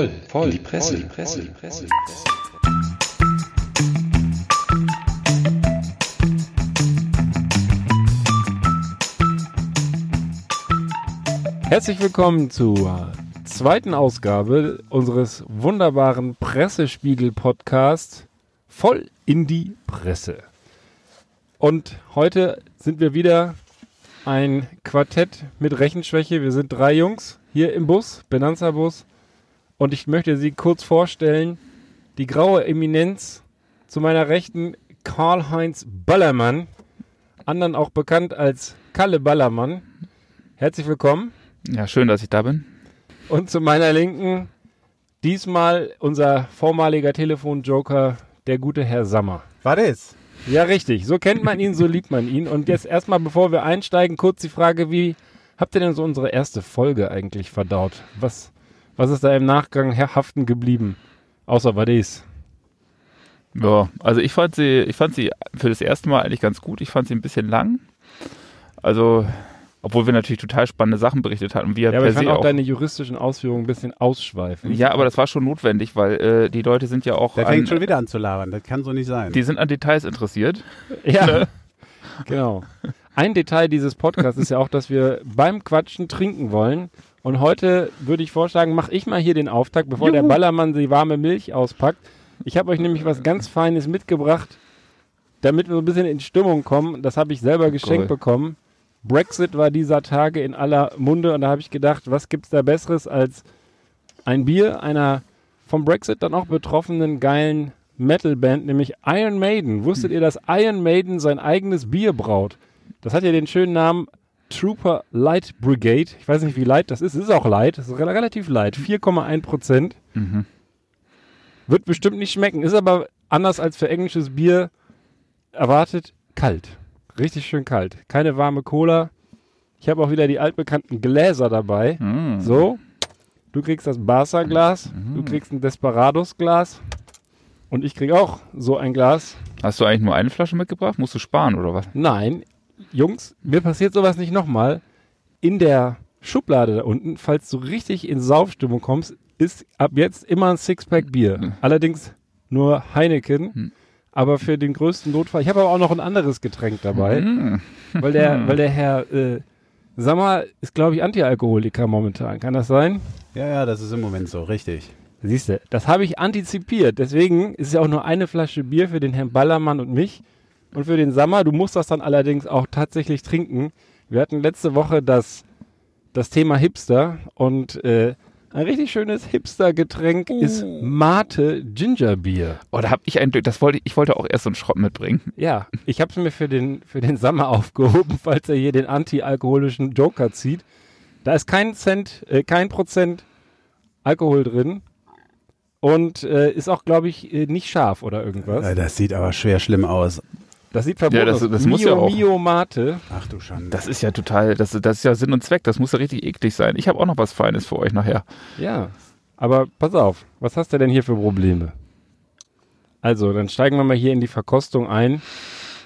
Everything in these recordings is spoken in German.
voll, voll, in die Presse, voll, die Presse, die Presse. Die Presse. Herzlich willkommen zur zweiten Ausgabe unseres wunderbaren Pressespiegel-Podcasts voll in die Presse. Und heute sind wir wieder ein Quartett mit Rechenschwäche. Wir sind drei Jungs hier im Bus, Benanza-Bus. Und ich möchte sie kurz vorstellen. Die graue Eminenz zu meiner Rechten, Karl-Heinz Ballermann, anderen auch bekannt als Kalle Ballermann. Herzlich willkommen. Ja, schön, dass ich da bin. Und zu meiner Linken, diesmal unser vormaliger Telefonjoker, der gute Herr Sammer. Was ist? Ja, richtig. So kennt man ihn, so liebt man ihn. Und jetzt erstmal, bevor wir einsteigen, kurz die Frage, wie habt ihr denn so unsere erste Folge eigentlich verdaut? Was, was ist da im Nachgang haften geblieben? Außer Vadis. Ja, also ich fand sie, ich fand sie für das erste Mal eigentlich ganz gut. Ich fand sie ein bisschen lang. Also, obwohl wir natürlich total spannende Sachen berichtet hatten. Wir ja, aber ich fand auch, auch deine juristischen Ausführungen ein bisschen ausschweifen. Ja, aber das war schon notwendig, weil äh, die Leute sind ja auch. Der fängt schon wieder an zu labern, das kann so nicht sein. Die sind an Details interessiert. Ja. Genau. Ein Detail dieses Podcasts ist ja auch, dass wir beim Quatschen trinken wollen. Und heute würde ich vorschlagen, mache ich mal hier den Auftakt, bevor Juhu. der Ballermann die warme Milch auspackt. Ich habe euch nämlich was ganz Feines mitgebracht, damit wir so ein bisschen in Stimmung kommen. Das habe ich selber geschenkt cool. bekommen. Brexit war dieser Tage in aller Munde und da habe ich gedacht, was gibt es da Besseres als ein Bier einer vom Brexit dann auch betroffenen geilen Metalband, nämlich Iron Maiden. Wusstet hm. ihr, dass Iron Maiden sein eigenes Bier braut? Das hat ja den schönen Namen Trooper Light Brigade. Ich weiß nicht, wie light das ist. Es ist auch light. Es ist relativ light. 4,1 Prozent. Mhm. Wird bestimmt nicht schmecken. Ist aber anders als für englisches Bier erwartet kalt. Richtig schön kalt. Keine warme Cola. Ich habe auch wieder die altbekannten Gläser dabei. Mhm. So. Du kriegst das Barca-Glas. Mhm. Du kriegst ein Desperados-Glas. Und ich krieg auch so ein Glas. Hast du eigentlich nur eine Flasche mitgebracht? Musst du sparen oder was? Nein, Jungs, mir passiert sowas nicht nochmal. In der Schublade da unten, falls du richtig in Saufstimmung kommst, ist ab jetzt immer ein Sixpack Bier. Mhm. Allerdings nur Heineken. Mhm. Aber für den größten Notfall. Ich habe aber auch noch ein anderes Getränk dabei. Mhm. Weil der, weil der Herr äh, Sammer ist, glaube ich, Antialkoholiker momentan. Kann das sein? Ja, ja, das ist im Moment so, richtig. Siehst du, das habe ich antizipiert. Deswegen ist es ja auch nur eine Flasche Bier für den Herrn Ballermann und mich. Und für den Sommer, du musst das dann allerdings auch tatsächlich trinken. Wir hatten letzte Woche das, das Thema Hipster und äh, ein richtig schönes Hipster-Getränk uh. ist Mate Gingerbier. Oh, da habe ich ein das wollte ich wollte auch erst so einen Schrott mitbringen. Ja, ich habe es mir für den für den Sommer aufgehoben, falls er hier den anti-alkoholischen Joker zieht. Da ist kein Cent, äh, kein Prozent Alkohol drin und äh, ist auch, glaube ich, äh, nicht scharf oder irgendwas. Das sieht aber schwer schlimm aus. Das sieht verboten ja, das, das aus. Mio, muss ja auch. Mio Mate. Ach du Schande. Das ist ja total, das, das ist ja Sinn und Zweck. Das muss ja richtig eklig sein. Ich habe auch noch was Feines für euch nachher. Ja, aber pass auf. Was hast du denn hier für Probleme? Also, dann steigen wir mal hier in die Verkostung ein.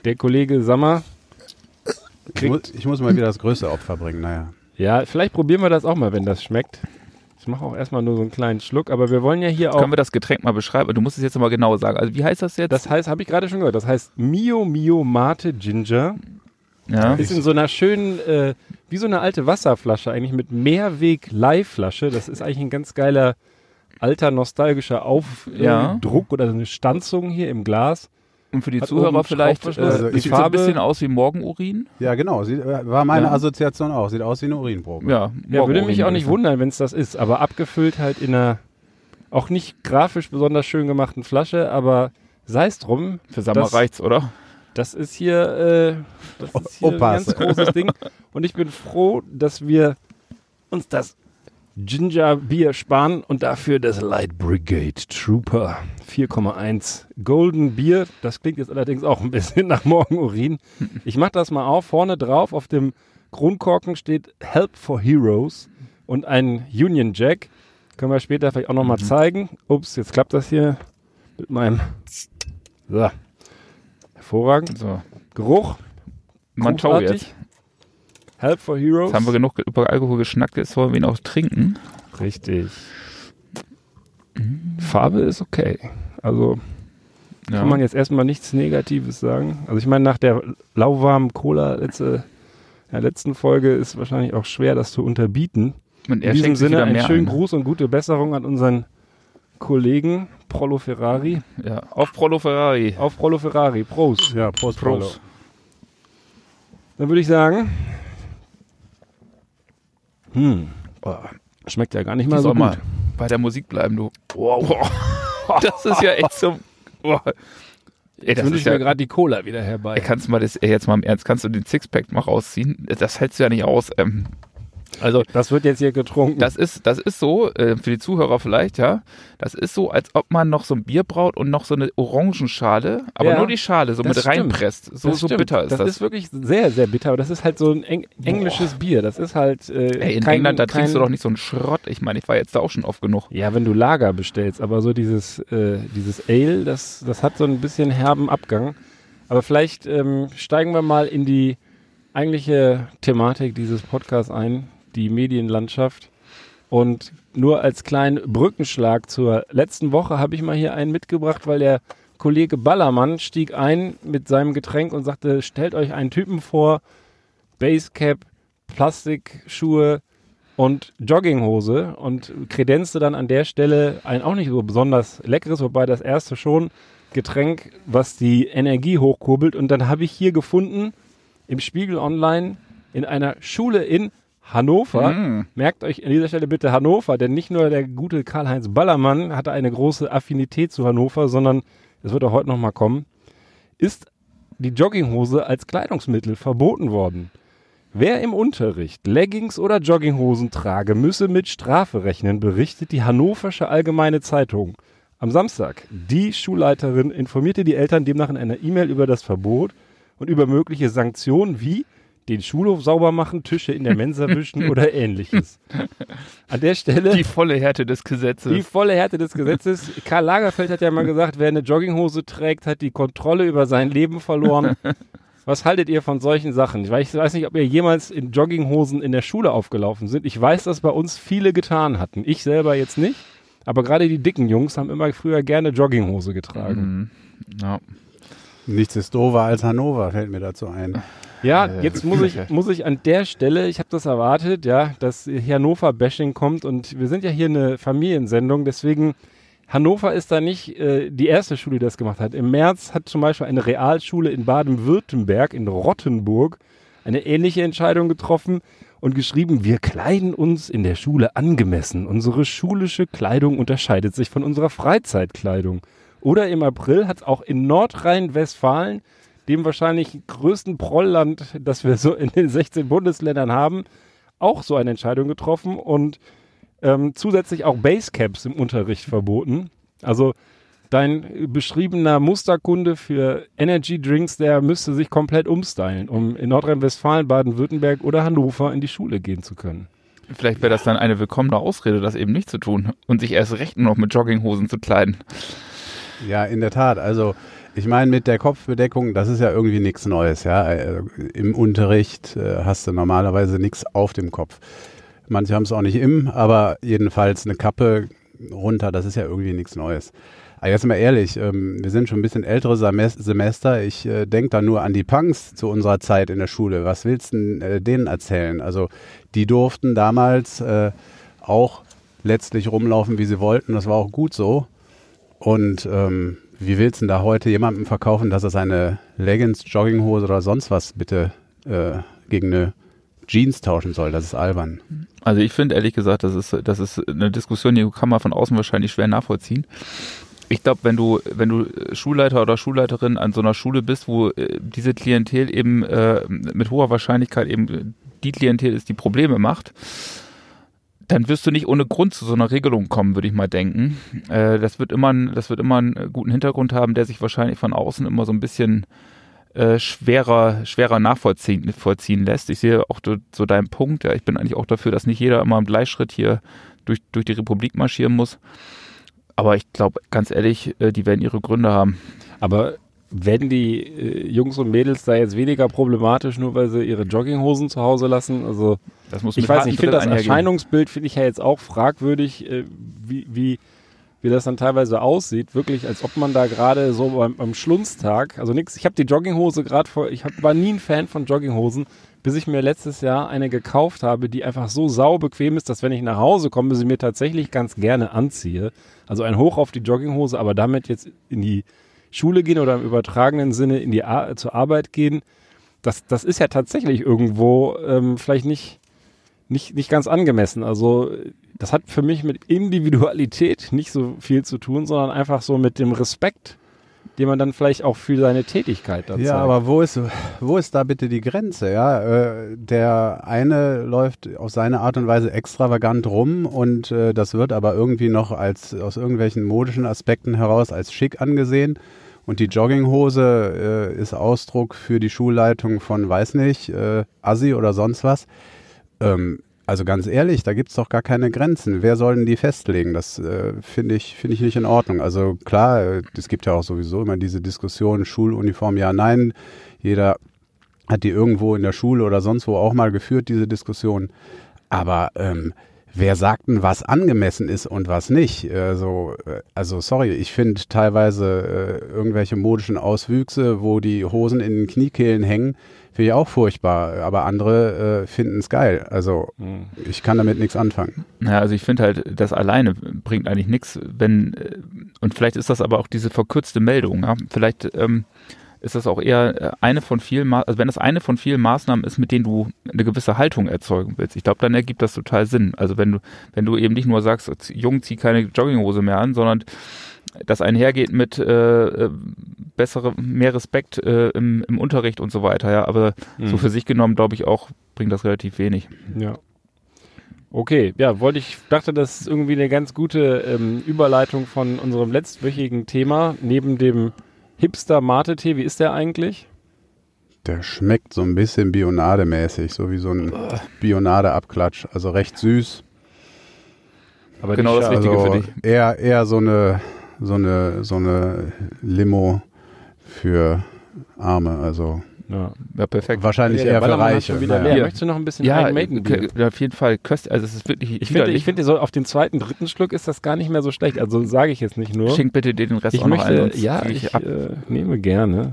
Der Kollege Sammer. Ich muss, ich muss mal wieder das größte Opfer bringen, naja. Ja, vielleicht probieren wir das auch mal, wenn das schmeckt. Ich mache auch erstmal nur so einen kleinen Schluck, aber wir wollen ja hier auch. Können wir das Getränk mal beschreiben? Du musst es jetzt mal genau sagen. Also, wie heißt das jetzt? Das heißt, habe ich gerade schon gehört, das heißt Mio Mio Mate Ginger. Ja. Ist in so einer schönen, äh, wie so eine alte Wasserflasche, eigentlich mit Mehrweg-Leihflasche. Das ist eigentlich ein ganz geiler, alter, nostalgischer Aufdruck ja. oder eine Stanzung hier im Glas. Und für die Hat Zuhörer vielleicht, äh, also die sieht Farbe, so ein bisschen aus wie Morgenurin. Ja, genau. Sieht, äh, war meine ja. Assoziation auch. Sieht aus wie eine Urinprobe. Ja, ja würde mich auch nicht wundern, wenn es das ist. Aber abgefüllt halt in einer auch nicht grafisch besonders schön gemachten Flasche, aber sei es drum. Für Sommer reicht's, oder? Das ist hier, äh, das ist hier ein ganz großes Ding. Und ich bin froh, dass wir uns das Ginger Bier sparen und dafür das Light Brigade Trooper 4,1 Golden Bier. Das klingt jetzt allerdings auch ein bisschen nach Morgenurin. Ich mache das mal auf. Vorne drauf auf dem Kronkorken steht Help for Heroes und ein Union Jack. Können wir später vielleicht auch nochmal mhm. zeigen. Ups, jetzt klappt das hier mit meinem. So. Hervorragend. So. Geruch. Man jetzt. Help for Heroes. Jetzt haben wir genug über Alkohol geschnackt, jetzt wollen wir ihn auch trinken. Richtig. Farbe ist okay. Also Ja. kann man jetzt erstmal nichts Negatives sagen. Also ich meine, nach der lauwarmen Cola letzte, der letzten Folge ist wahrscheinlich auch schwer, das zu unterbieten. In diesem Sinne einen schönen ein. Gruß und gute Besserung an unseren Kollegen Prolo Ferrari. Ja. Auf Prolo Ferrari. Auf Prolo Ferrari. Prost. Ja, Prost, Prost. Dann würde ich sagen, hm, Oh, schmeckt ja gar nicht mal so gut. mal bei der Musik bleiben, du. Wow. Das ist ja echt so. Boah. Ey, Jetzt das wünsche ich ja, mir gerade die Cola wieder herbei. ey, kannst du mal das, ey, jetzt mal im Ernst, kannst du den Sixpack mal rausziehen? Das hältst du ja nicht aus. Ähm, also, Das wird jetzt hier getrunken. das ist, das ist so, äh, für die Zuhörer vielleicht, ja. Das ist so, als ob man noch so ein Bier braut und noch so eine Orangenschale, aber Ja, nur die Schale so mit stimmt. reinpresst. So, Das so stimmt. bitter ist das. Das ist wirklich sehr, sehr bitter. Aber das ist halt so ein eng englisches Bier. Das ist halt. Äh, ey, in kein, England, da kein, trinkst du doch nicht so einen Schrott. Ich meine, ich war jetzt da auch schon oft genug. Ja, wenn du Lager bestellst, aber so dieses, äh, dieses Ale, das, das hat so ein bisschen herben Abgang. Aber vielleicht ähm, steigen wir mal in die eigentliche Thematik dieses Podcasts ein, die Medienlandschaft. Und nur als kleinen Brückenschlag zur letzten Woche habe ich mal hier einen mitgebracht, weil der Kollege Ballermann stieg ein mit seinem Getränk und sagte, stellt euch einen Typen vor, Basecap, Plastikschuhe und Jogginghose und kredenzte dann an der Stelle ein auch nicht so besonders leckeres, wobei das erste schon Getränk, was die Energie hochkurbelt. Und dann habe ich hier gefunden im Spiegel Online in einer Schule in Hannover. Mm. Merkt euch an dieser Stelle bitte Hannover, denn nicht nur der gute Karl-Heinz Ballermann hatte eine große Affinität zu Hannover, sondern es wird auch heute nochmal kommen, ist die Jogginghose als Kleidungsmittel verboten worden. Wer im Unterricht Leggings oder Jogginghosen trage, müsse mit Strafe rechnen, berichtet die Hannoversche Allgemeine Zeitung. Am Samstag. Die Schulleiterin informierte die Eltern demnach in einer E-Mail über das Verbot und über mögliche Sanktionen wie den Schulhof sauber machen, Tische in der Mensa wischen oder ähnliches. An der Stelle Die volle Härte des Gesetzes. die volle Härte des Gesetzes. Karl Lagerfeld hat ja mal gesagt, wer eine Jogginghose trägt, hat die Kontrolle über sein Leben verloren. Was haltet ihr von solchen Sachen? Ich weiß, ich weiß nicht, ob ihr jemals in Jogginghosen in der Schule aufgelaufen sind. Ich weiß, dass bei uns viele getan hatten. Ich selber jetzt nicht. Aber gerade die dicken Jungs haben immer früher gerne Jogginghose getragen. Mhm. Ja. Nichts ist doofer als Hannover, fällt mir dazu ein. Ja, Äh, jetzt muss ich, muss ich an der Stelle, ich habe das erwartet, ja, dass Hannover-Bashing kommt und wir sind ja hier eine Familiensendung, deswegen Hannover ist da nicht äh, die erste Schule, die das gemacht hat. Im März hat zum Beispiel eine Realschule in Baden-Württemberg, in Rottenburg, eine ähnliche Entscheidung getroffen und geschrieben, wir kleiden uns in der Schule angemessen. Unsere schulische Kleidung unterscheidet sich von unserer Freizeitkleidung. Oder im April hat es auch in Nordrhein-Westfalen, dem wahrscheinlich größten Prollland, das wir so in den 16 Bundesländern haben, auch so eine Entscheidung getroffen und ähm, zusätzlich auch Basecaps im Unterricht verboten. Also dein beschriebener Musterkunde für Energy Drinks, der müsste sich komplett umstylen, um in Nordrhein-Westfalen, Baden-Württemberg oder Hannover in die Schule gehen zu können. Vielleicht wäre das dann eine willkommene Ausrede, das eben nicht zu tun und sich erst recht nur noch mit Jogginghosen zu kleiden. Ja, in der Tat. Also ich meine, mit der Kopfbedeckung, das ist ja irgendwie nichts Neues. Ja, Äh, im Unterricht äh, hast du normalerweise nichts auf dem Kopf. Manche haben es auch nicht im, aber jedenfalls eine Kappe runter, das ist ja irgendwie nichts Neues. Aber jetzt mal ehrlich, ähm, wir sind schon ein bisschen ältere Semes- Semester. Ich äh, denke da nur an die Punks zu unserer Zeit in der Schule. Was willst du denen erzählen? Also die durften damals auch letztlich rumlaufen, wie sie wollten. Das war auch gut so. Und ähm, wie willst du denn da heute jemandem verkaufen, dass er seine Leggings, Jogginghose oder sonst was bitte äh, gegen eine Jeans tauschen soll? Das ist albern. Also ich finde ehrlich gesagt, das ist, das ist eine Diskussion, die kann man von außen wahrscheinlich schwer nachvollziehen. Ich glaube, wenn du, wenn du Schulleiter oder Schulleiterin an so einer Schule bist, wo äh, diese Klientel eben äh, mit hoher Wahrscheinlichkeit eben die Klientel ist, die Probleme macht, dann wirst du nicht ohne Grund zu so einer Regelung kommen, würde ich mal denken. Äh, das wird immer, das wird immer einen guten Hintergrund haben, der sich wahrscheinlich von außen immer so ein bisschen äh, schwerer, schwerer nachvollziehen vollziehen lässt. Ich sehe auch so deinen Punkt. Ja, ich bin eigentlich auch dafür, dass nicht jeder immer im Gleichschritt hier durch, durch die Republik marschieren muss. Aber ich glaube, ganz ehrlich, äh, die werden ihre Gründe haben. Aber werden die äh, Jungs und Mädels da jetzt weniger problematisch, nur weil sie ihre Jogginghosen zu Hause lassen? Also Das muss ich weiß nicht, ich finde das. Erscheinungsbild finde ich ja jetzt auch fragwürdig, äh, wie, wie, wie das dann teilweise aussieht, wirklich, als ob man da gerade so beim, beim Schlunztag, also nix, ich habe die Jogginghose gerade vor, ich hab, war nie ein Fan von Jogginghosen, bis ich mir letztes Jahr eine gekauft habe, die einfach so sau bequem ist, dass wenn ich nach Hause komme, sie mir tatsächlich ganz gerne anziehe. Also ein Hoch auf die Jogginghose, aber damit jetzt in die Schule gehen oder im übertragenen Sinne in die Ar zur Arbeit gehen, das, das ist ja tatsächlich irgendwo ähm, vielleicht nicht, nicht, nicht ganz angemessen. Also das hat für mich mit Individualität nicht so viel zu tun, sondern einfach so mit dem Respekt, den man dann vielleicht auch für seine Tätigkeit da Ja, zeigt. aber wo ist, wo ist da bitte die Grenze? Ja, äh, der eine läuft auf seine Art und Weise extravagant rum und äh, das wird aber irgendwie noch als aus irgendwelchen modischen Aspekten heraus als schick angesehen. Und die Jogginghose äh, ist Ausdruck für die Schulleitung von, weiß nicht, äh, Assi oder sonst was. Ähm, also ganz ehrlich, da gibt's doch gar keine Grenzen. Wer soll denn die festlegen? Das äh, finde ich, finde ich nicht in Ordnung. Also klar, äh, es gibt ja auch sowieso immer diese Diskussion, Schuluniform ja, nein. Jeder hat die irgendwo in der Schule oder sonst wo auch mal geführt, diese Diskussion. Aber ähm, wer sagt denn, was angemessen ist und was nicht? Also, äh, also sorry, ich finde teilweise äh, irgendwelche modischen Auswüchse, wo die Hosen in den Kniekehlen hängen, finde ich auch furchtbar. Aber andere äh, finden es geil. Also Hm. ich kann damit nichts anfangen. Ja, also ich finde halt, das alleine bringt eigentlich nichts, wenn, äh, und vielleicht ist das aber auch diese verkürzte Meldung, ja? vielleicht ähm, ist das auch eher äh, eine von vielen, Ma also wenn das eine von vielen Maßnahmen ist, mit denen du eine gewisse Haltung erzeugen willst, ich glaube, dann ergibt das total Sinn. Also wenn du, wenn du eben nicht nur sagst, Jung, zieh keine Jogginghose mehr an, sondern das einhergeht mit äh, äh, bessere, mehr Respekt äh, im, im Unterricht und so weiter, ja, aber so Mhm. für sich genommen, glaube ich auch, bringt das relativ wenig. Ja. Okay, ja, wollte ich, dachte, das ist irgendwie eine ganz gute ähm, Überleitung von unserem letztwöchigen Thema, neben dem Hipster Mate-Tee. Wie ist der eigentlich? Der schmeckt so ein bisschen Bionade-mäßig, so wie so ein Bionade-Abklatsch. Also recht süß. Aber Genau das Richtige also für dich. Eher, eher so eine, so eine, so eine Limo für Arme. Also Ja. Ja, perfekt. wahrscheinlich Ja, eher für Reiche. Naja. leer. Möchtest du noch ein bisschen Ja, k- auf jeden Fall köstlich. Also es ist wirklich. Ich finde, ich finde, so auf den zweiten, dritten Schluck ist das gar nicht mehr so schlecht. Also sage ich jetzt nicht nur. Schenk bitte dir den Rest Ich auch noch ein. möchte, ja, ich ab. äh, nehme gerne.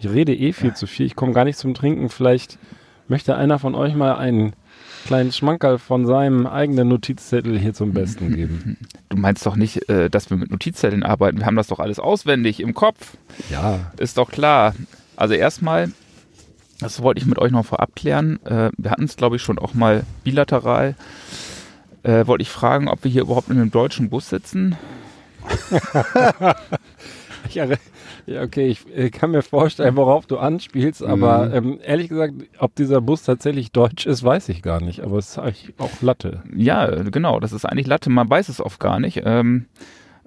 Ich rede eh viel zu viel. Ich komme gar nicht zum Trinken. Vielleicht möchte einer von euch mal einen kleinen Schmankerl von seinem eigenen Notizzettel hier zum Besten geben. Du meinst doch nicht, äh, dass wir mit Notizzetteln arbeiten. Wir haben das doch alles auswendig im Kopf. Ja. Ist doch klar. Also erstmal, das wollte ich mit euch noch vorab klären. Äh, wir hatten es, glaube ich, schon auch mal bilateral. Äh, wollte ich fragen, ob wir hier überhaupt in einem deutschen Bus sitzen. Ich, erre- ja, okay, ich äh, kann mir vorstellen, worauf du anspielst, aber Mhm. ähm, ehrlich gesagt, ob dieser Bus tatsächlich deutsch ist, weiß ich gar nicht. Aber es ist eigentlich auch Latte. Ja, genau, das ist eigentlich Latte, man weiß es oft gar nicht. Ähm,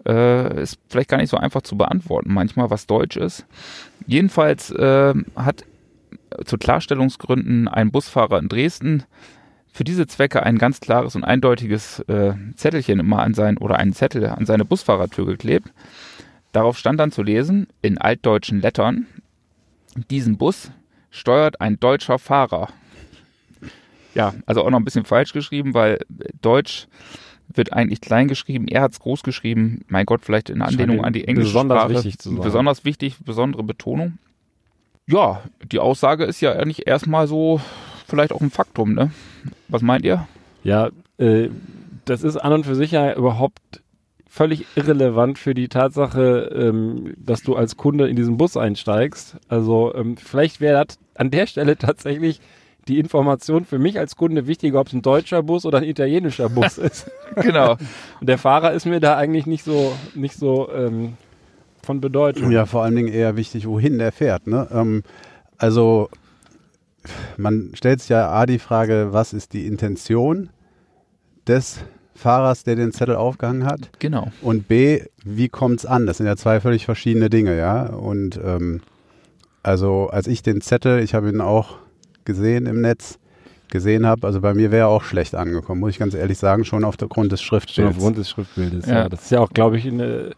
äh, ist vielleicht gar nicht so einfach zu beantworten manchmal, was Deutsch ist. Jedenfalls äh, hat zu Klarstellungsgründen ein Busfahrer in Dresden für diese Zwecke ein ganz klares und eindeutiges äh, Zettelchen immer an sein oder einen Zettel an seine Busfahrertür geklebt. Darauf stand dann zu lesen in altdeutschen Lettern: Diesen Bus steuert ein deutscher Fahrer. Ja, also auch noch ein bisschen falsch geschrieben, weil Deutsch wird eigentlich klein geschrieben, er hat es groß geschrieben. Mein Gott, vielleicht in Anlehnung an die englische besonders Sprache. wichtig zu sein. Besonders wichtig, besondere Betonung. Ja, die Aussage ist ja eigentlich erstmal so vielleicht auch ein Faktum, ne? Was meint ihr? Ja, äh, das ist an und für sich ja überhaupt völlig irrelevant für die Tatsache, ähm, dass du als Kunde in diesen Bus einsteigst. Also ähm, vielleicht wäre das an der Stelle tatsächlich die Information für mich als Kunde wichtiger, ob es ein deutscher Bus oder ein italienischer Bus ist. Genau. Und der Fahrer ist mir da eigentlich nicht so, nicht so ähm, von Bedeutung. Ja, vor allen Dingen eher wichtig, wohin der fährt. Ne? Ähm, also man stellt sich ja A die Frage, was ist die Intention des Fahrers, der den Zettel aufgehangen hat? Genau. Und B, wie kommt's an? Das sind ja zwei völlig verschiedene Dinge, ja. Und ähm, also als ich den Zettel, ich habe ihn auch gesehen im Netz, gesehen habe, also bei mir wäre er auch schlecht angekommen, muss ich ganz ehrlich sagen, schon aufgrund des Schon Schriftbilds. aufgrund des Schriftbildes. Ja. Ja. das ist ja auch, glaube ich, eine.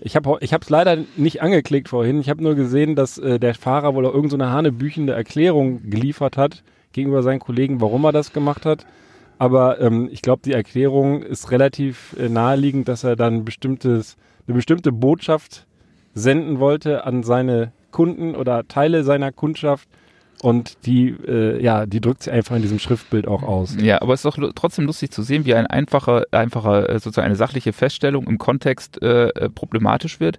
Ich habe ich es leider nicht angeklickt vorhin. Ich habe nur gesehen, dass äh, der Fahrer wohl auch irgendeine so eine hanebüchende Erklärung geliefert hat gegenüber seinen Kollegen, warum er das gemacht hat. Aber ähm, ich glaube, die Erklärung ist relativ äh, naheliegend, dass er dann bestimmtes, eine bestimmte Botschaft senden wollte an seine Kunden oder Teile seiner Kundschaft. Und die, äh, ja, die drückt sich einfach in diesem Schriftbild auch aus. Ja, aber es ist doch trotzdem lustig zu sehen, wie ein einfacher, einfacher, äh, sozusagen eine sachliche Feststellung im Kontext äh, äh, problematisch wird.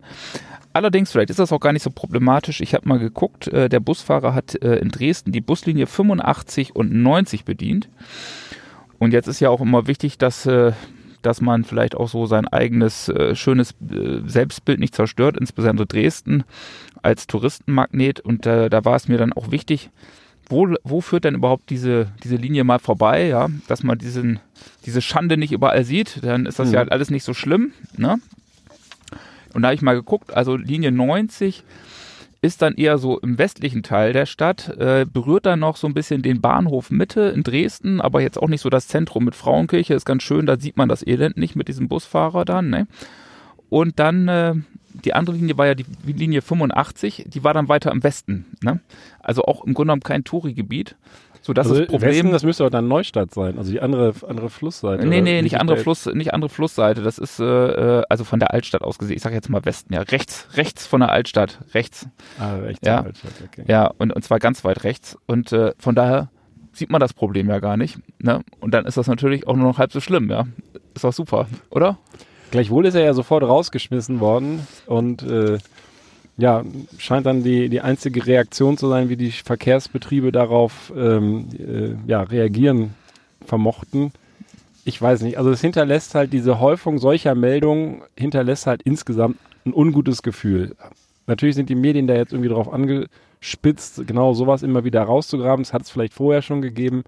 Allerdings, vielleicht ist das auch gar nicht so problematisch. Ich habe mal geguckt, äh, der Busfahrer hat äh, in Dresden die Buslinie 85 und 90 bedient. Und jetzt ist ja auch immer wichtig, dass, äh, dass man vielleicht auch so sein eigenes äh, schönes äh, Selbstbild nicht zerstört, insbesondere Dresden als Touristenmagnet. Und äh, da war es mir dann auch wichtig, wo, wo führt denn überhaupt diese, diese Linie mal vorbei, ja, dass man diesen, diese Schande nicht überall sieht, dann ist das Mhm. ja alles nicht so schlimm, ne? Und da habe ich mal geguckt, also Linie 90 ist dann eher so im westlichen Teil der Stadt, äh, berührt dann noch so ein bisschen den Bahnhof Mitte in Dresden, aber jetzt auch nicht so das Zentrum mit Frauenkirche, ist ganz schön, da sieht man das Elend nicht mit diesem Busfahrer dann, ne? Und dann, äh, die andere Linie war ja die Linie 85, die war dann weiter im Westen, ne? Also auch im Grunde genommen kein Touri-Gebiet. So, das also ist Problem. Westen, das müsste doch dann Neustadt sein, also die andere, andere Flussseite. Nee, nee, nicht ich andere Fluss, nicht andere Flussseite. Das ist äh, also von der Altstadt aus gesehen. Ich sage jetzt mal Westen, ja, rechts, rechts von der Altstadt, rechts. Ah, rechts Ja. Altstadt, okay. Ja, und, und zwar ganz weit rechts. Und äh, von daher sieht man das Problem ja gar nicht. Ne? Und dann ist das natürlich auch nur noch halb so schlimm, ja. Ist doch super, oder? Gleichwohl ist er ja sofort rausgeschmissen worden und äh, ja, scheint dann die, die einzige Reaktion zu sein, wie die Verkehrsbetriebe darauf ähm, äh, ja, reagieren vermochten. Ich weiß nicht, also es hinterlässt halt diese Häufung solcher Meldungen, hinterlässt halt insgesamt ein ungutes Gefühl. Natürlich sind die Medien da jetzt irgendwie drauf angespitzt, genau sowas immer wieder rauszugraben. Das hat es vielleicht vorher schon gegeben,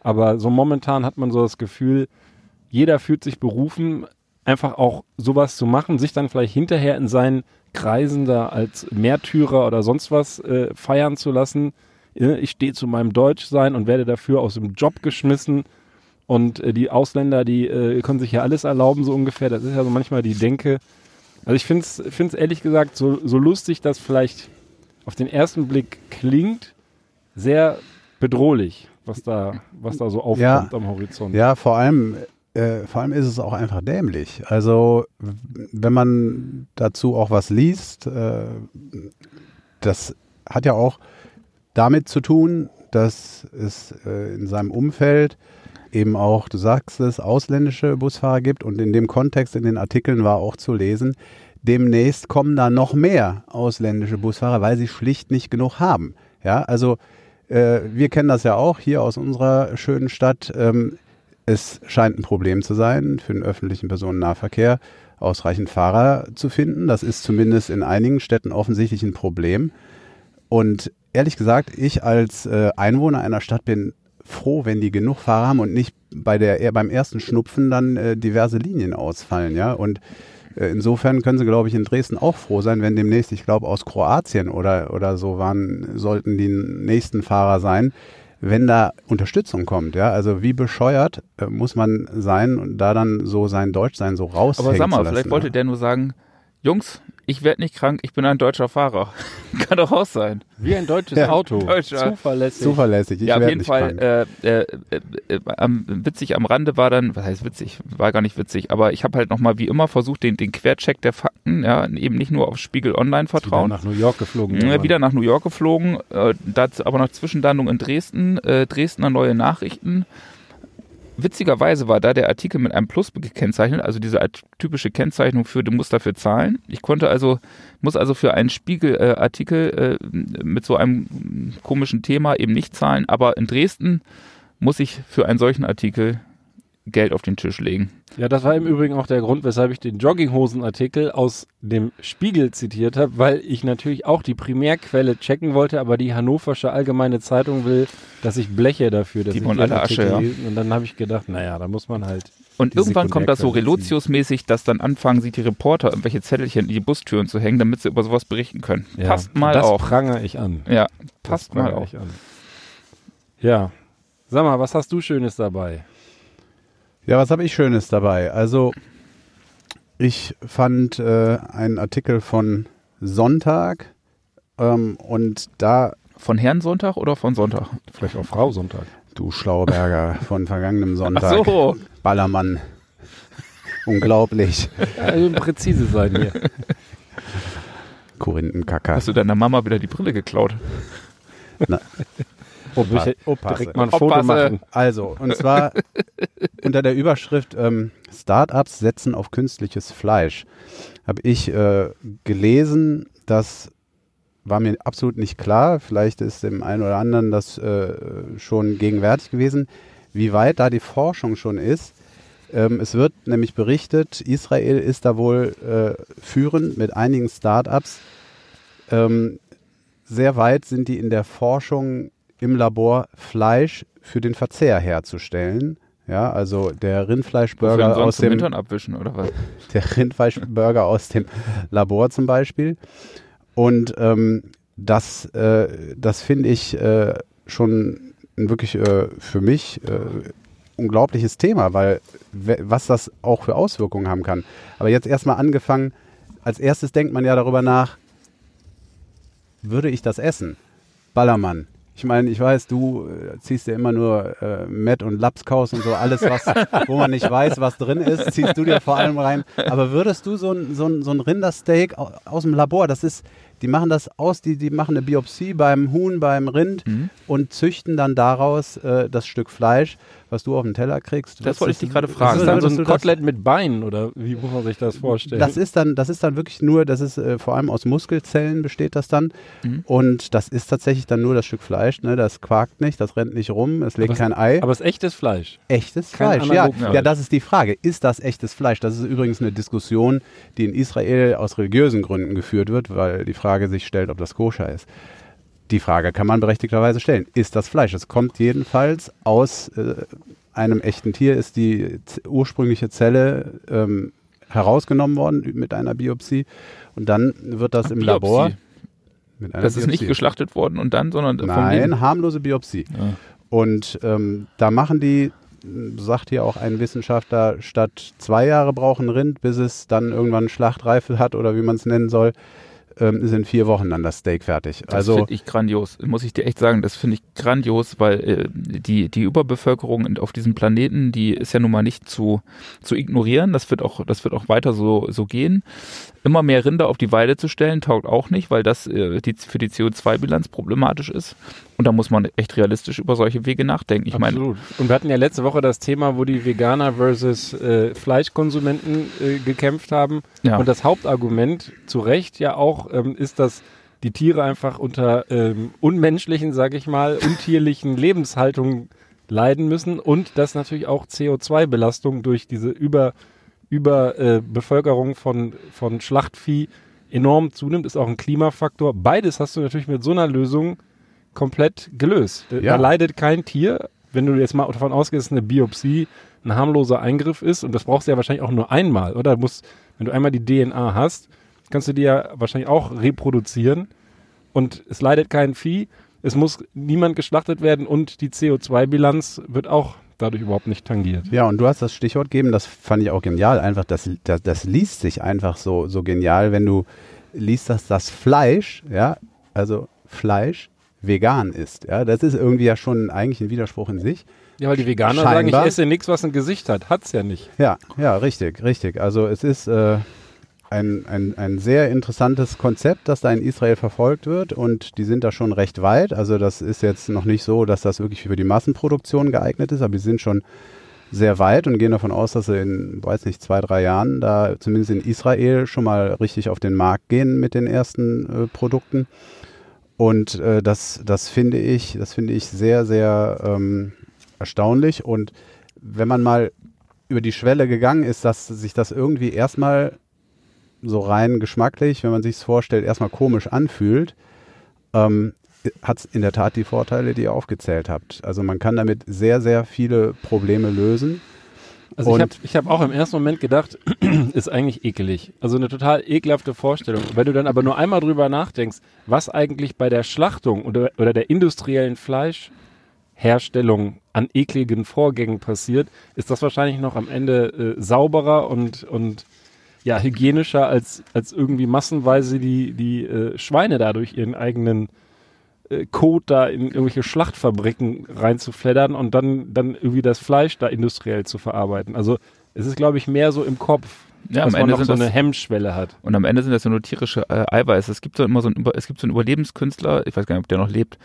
aber so momentan hat man so das Gefühl, jeder fühlt sich berufen, einfach auch sowas zu machen, sich dann vielleicht hinterher in seinen Kreisen da als Märtyrer oder sonst was äh, feiern zu lassen. Ich stehe zu meinem Deutschsein und werde dafür aus dem Job geschmissen. Und äh, die Ausländer, die äh, können sich ja alles erlauben, so ungefähr. Das ist ja so manchmal die Denke. Also ich finde es ehrlich gesagt so, so lustig, dass vielleicht auf den ersten Blick klingt, sehr bedrohlich, was da, was da so aufkommt Ja. am Horizont. Ja, vor allem, äh, vor allem ist es auch einfach dämlich. Also, wenn man dazu auch was liest, äh, das hat ja auch damit zu tun, dass es äh, in seinem Umfeld eben auch, du sagst es, ausländische Busfahrer gibt und in dem Kontext in den Artikeln war auch zu lesen, demnächst kommen da noch mehr ausländische Busfahrer, weil sie schlicht nicht genug haben. Ja, also äh, wir kennen das ja auch hier aus unserer schönen Stadt. Ähm, es scheint ein Problem zu sein für den öffentlichen Personennahverkehr, ausreichend Fahrer zu finden. Das ist zumindest in einigen Städten offensichtlich ein Problem. Und ehrlich gesagt, ich als äh, Einwohner einer Stadt bin froh, wenn die genug Fahrer haben und nicht bei der, beim ersten Schnupfen dann äh, diverse Linien ausfallen, ja. Und äh, insofern können sie, glaube ich, in Dresden auch froh sein, wenn demnächst, ich glaube, aus Kroatien oder, oder so waren, sollten die nächsten Fahrer sein, wenn da Unterstützung kommt, ja. Also wie bescheuert äh, muss man sein und da dann so sein Deutschsein so raushängen Aber sag mal, vielleicht wollte ja. der nur sagen, Jungs, ich werde nicht krank, ich bin ein deutscher Fahrer. Kann doch auch sein. Wie ein deutsches Ja. Auto. Deutscher. Zuverlässig. Zuverlässig. Ich ja, auf jeden nicht Fall. krank. Äh, äh, äh, äh, am, witzig am Rande war dann, was heißt witzig, war gar nicht witzig, aber ich habe halt nochmal wie immer versucht, den, den Quercheck der Fakten, ja, eben nicht nur auf Spiegel Online Wieder vertrauen. nach New York geflogen. Ja, wieder nach New York geflogen, äh, dazu aber noch Zwischenlandung in Dresden, äh, Dresdner neue Nachrichten. Witzigerweise war da der Artikel mit einem Plus gekennzeichnet, also diese typische Kennzeichnung für du musst dafür zahlen. Ich konnte also, muss also für einen Spiegelartikel äh, äh, mit so einem komischen Thema eben nicht zahlen, aber in Dresden muss ich für einen solchen Artikel Geld auf den Tisch legen. Ja, das war im Übrigen auch der Grund, weshalb ich den Jogginghosen-Artikel aus dem Spiegel zitiert habe, weil ich natürlich auch die Primärquelle checken wollte, aber die Hannoversche Allgemeine Zeitung will, dass ich bleche dafür, dass Die ich den alle Asche, Artikel ja. Und dann habe ich gedacht, naja, da muss man halt. Und irgendwann kommt das so. Relotius-mäßig, dass dann anfangen, sich die Reporter irgendwelche Zettelchen in die Bustüren zu hängen, damit sie über sowas berichten können. Ja, Passt mal das auf. prangere ich an. Ja, Das passt mal auf. Ja. Sag mal, was hast du Schönes dabei? Ja, was habe ich Schönes dabei? Also, ich fand äh, einen Artikel von Sonntag ähm, und da, Von Herrn Sonntag oder von Sonntag? Vielleicht auch Frau Sonntag. du Schlauberger von vergangenem Sonntag. Ach so. Ballermann. Unglaublich. Also präzise sein hier. Korinthenkacker. Hast du deiner Mama wieder die Brille geklaut? Na, Opa, Opa, direkt mal ein Foto Oppasse. machen. Also, und zwar unter der Überschrift ähm, Startups setzen auf künstliches Fleisch habe ich äh, gelesen, das war mir absolut nicht klar, vielleicht ist dem einen oder anderen das äh, schon gegenwärtig gewesen, wie weit da die Forschung schon ist. Ähm, es wird nämlich berichtet, Israel ist da wohl äh, führend mit einigen Startups. Ähm, sehr weit sind die in der Forschung im Labor Fleisch für den Verzehr herzustellen. Ja, also der Rindfleischburger aus dem Hintern abwischen oder was? der Rindfleischburger aus dem Labor zum Beispiel. Und ähm, das, äh, das finde ich äh, schon ein wirklich äh, für mich äh, unglaubliches Thema, weil we- was das auch für Auswirkungen haben kann. Aber jetzt erstmal angefangen, als erstes denkt man ja darüber nach, würde ich das essen? Ballermann. Ich meine, ich weiß, du äh, ziehst dir immer nur äh, Met und Lapskaus und so, alles, was, wo man nicht weiß, was drin ist, ziehst du dir vor allem rein. Aber würdest du so ein, so ein, so ein Rindersteak au- aus dem Labor, das ist, die machen das aus, die, die machen eine Biopsie beim Huhn, beim Rind Mhm. und züchten dann daraus äh, das Stück Fleisch, was du auf den Teller kriegst. Das wollte ich dich gerade Das fragen. ist dann so ein das- Kotelett mit Beinen oder wie muss man sich das vorstellen? Das ist dann, das ist dann wirklich nur, das ist äh, vor allem aus Muskelzellen besteht das dann. Mhm. Und das ist tatsächlich dann nur das Stück Fleisch, ne? Das quakt nicht, das rennt nicht rum, es legt Aber es- kein Ei. aber es ist echtes Fleisch. echtes kein Fleisch, ja. Analogfleisch. Ja, das ist die Frage. Ist das echtes Fleisch? Das ist übrigens eine Diskussion, die in Israel aus religiösen Gründen geführt wird, weil die Frage sich stellt, ob das koscher ist. Die Frage kann man berechtigterweise stellen. Ist das Fleisch? Es kommt jedenfalls aus äh, einem echten Tier, ist die ursprüngliche Zelle ähm, herausgenommen worden mit einer Biopsie und dann wird das im Biopsie. Labor mit einer Das ist nicht Biopsie. geschlachtet worden und dann, sondern. Nein, harmlose Biopsie. Ja. Und ähm, da machen die, sagt hier auch ein Wissenschaftler, statt zwei Jahre brauchen Rind, bis es dann irgendwann Schlachtreife hat oder wie man es nennen soll, ähm, sind vier Wochen dann das Steak fertig. Das also finde ich grandios, muss ich dir echt sagen. Das finde ich grandios, weil äh, die, die Überbevölkerung in- auf diesem Planeten, die ist ja nun mal nicht zu, zu ignorieren. Das wird auch, das wird auch weiter so, so gehen. Immer mehr Rinder auf die Weide zu stellen, taugt auch nicht, weil das äh, die, für die CO2-Bilanz problematisch ist. Und da muss man echt realistisch über solche Wege nachdenken. Ich meine, Absolut. Und wir hatten ja letzte Woche das Thema, wo die Veganer versus äh, Fleischkonsumenten äh, gekämpft haben. ja. Und das Hauptargument, zu Recht ja auch, ähm, ist, dass die Tiere einfach unter ähm, unmenschlichen, sage ich mal, untierlichen Lebenshaltungen leiden müssen und dass natürlich auch CO2-Belastung durch diese Über, Über äh, Bevölkerung von, von Schlachtvieh enorm zunimmt, ist auch ein Klimafaktor. Beides hast du natürlich mit so einer Lösung komplett gelöst. Da- Ja. Da leidet kein Tier. Wenn du jetzt mal davon ausgehst, dass eine Biopsie ein harmloser Eingriff ist, und das brauchst du ja wahrscheinlich auch nur einmal, oder? Du musst, wenn du einmal die DNA hast, kannst du die ja wahrscheinlich auch reproduzieren und es leidet kein Vieh, es muss niemand geschlachtet werden und die CO2-Bilanz wird auch dadurch überhaupt nicht tangiert. Ja, und du hast das Stichwort gegeben, das fand ich auch genial. Einfach, das, das, das liest sich einfach so, so genial, wenn du liest, dass das Fleisch, ja, also Fleisch vegan ist. Ja, das ist irgendwie ja schon eigentlich ein Widerspruch in sich. Ja, weil die Veganer sagen, ich Scheinbar. esse nichts, was ein Gesicht hat. Hat's ja nicht. Ja, ja, richtig, richtig. Also es ist äh, ein, ein, ein sehr interessantes Konzept, das da in Israel verfolgt wird und die sind da schon recht weit. Also das ist jetzt noch nicht so, dass das wirklich für die Massenproduktion geeignet ist, aber die sind schon sehr weit und gehen davon aus, dass sie in, weiß nicht, zwei, drei Jahren da zumindest in Israel schon mal richtig auf den Markt gehen mit den ersten äh, Produkten. Und äh, das, das finde ich, das finde ich sehr, sehr ähm, erstaunlich. Und wenn man mal über die Schwelle gegangen ist, dass sich das irgendwie erstmal so rein geschmacklich, wenn man sich es vorstellt, erstmal komisch anfühlt, ähm, hat es in der Tat die Vorteile, die ihr aufgezählt habt. Also man kann damit sehr, sehr viele Probleme lösen. Also ich Und- habe ich hab auch im ersten Moment gedacht, ist eigentlich ekelig. Also eine total ekelhafte Vorstellung. Wenn du dann aber nur einmal drüber nachdenkst, was eigentlich bei der Schlachtung oder, oder der industriellen Fleischherstellung an ekligen Vorgängen passiert, ist das wahrscheinlich noch am Ende äh, sauberer und, und ja, hygienischer als, als irgendwie massenweise die, die äh, Schweine dadurch ihren eigenen Kot da in irgendwelche Schlachtfabriken reinzufleddern und dann, dann irgendwie das Fleisch da industriell zu verarbeiten. Also es ist, glaube ich, mehr so im Kopf. Ja, dass am Ende man noch sind so das- eine Hemmschwelle hat. Und am Ende sind das ja nur tierische äh, Eiweiße. Es gibt so immer so einen, es gibt so einen Überlebenskünstler, ich weiß gar nicht, ob der noch lebt.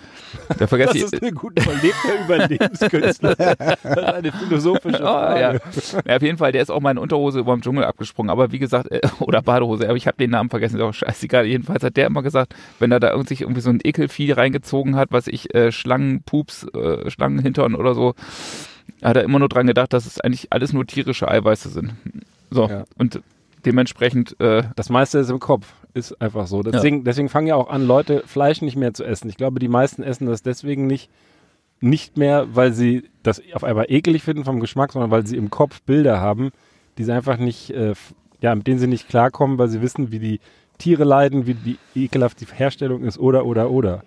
Da vergesse ich. eine gute überlebter Überlebenskünstler. Das ist eine philosophische Ah, ja. Frage. ja, auf jeden Fall, der ist auch mal in Unterhose über dem Dschungel abgesprungen. Aber wie gesagt, äh, oder Badehose, aber ich habe den Namen vergessen, ist auch scheißegal. Jedenfalls hat der immer gesagt, wenn er da irgendwie sich irgendwie so ein Ekelvieh reingezogen hat, was ich, äh, Schlangenpups, äh, Schlangenhintern oder so, hat er immer nur dran gedacht, dass es eigentlich alles nur tierische Eiweiße sind. So, Ja. und dementsprechend, äh, Das meiste ist im Kopf. Ist einfach so. Deswegen, deswegen fangen ja auch an, Leute Fleisch nicht mehr zu essen. Ich glaube, die meisten essen das deswegen nicht, nicht mehr, weil sie das auf einmal ekelig finden vom Geschmack, sondern weil sie im Kopf Bilder haben, die sie einfach nicht, äh, ja, mit denen sie nicht klarkommen, weil sie wissen, wie die Tiere leiden, wie die ekelhaft die Herstellung ist oder, oder, oder.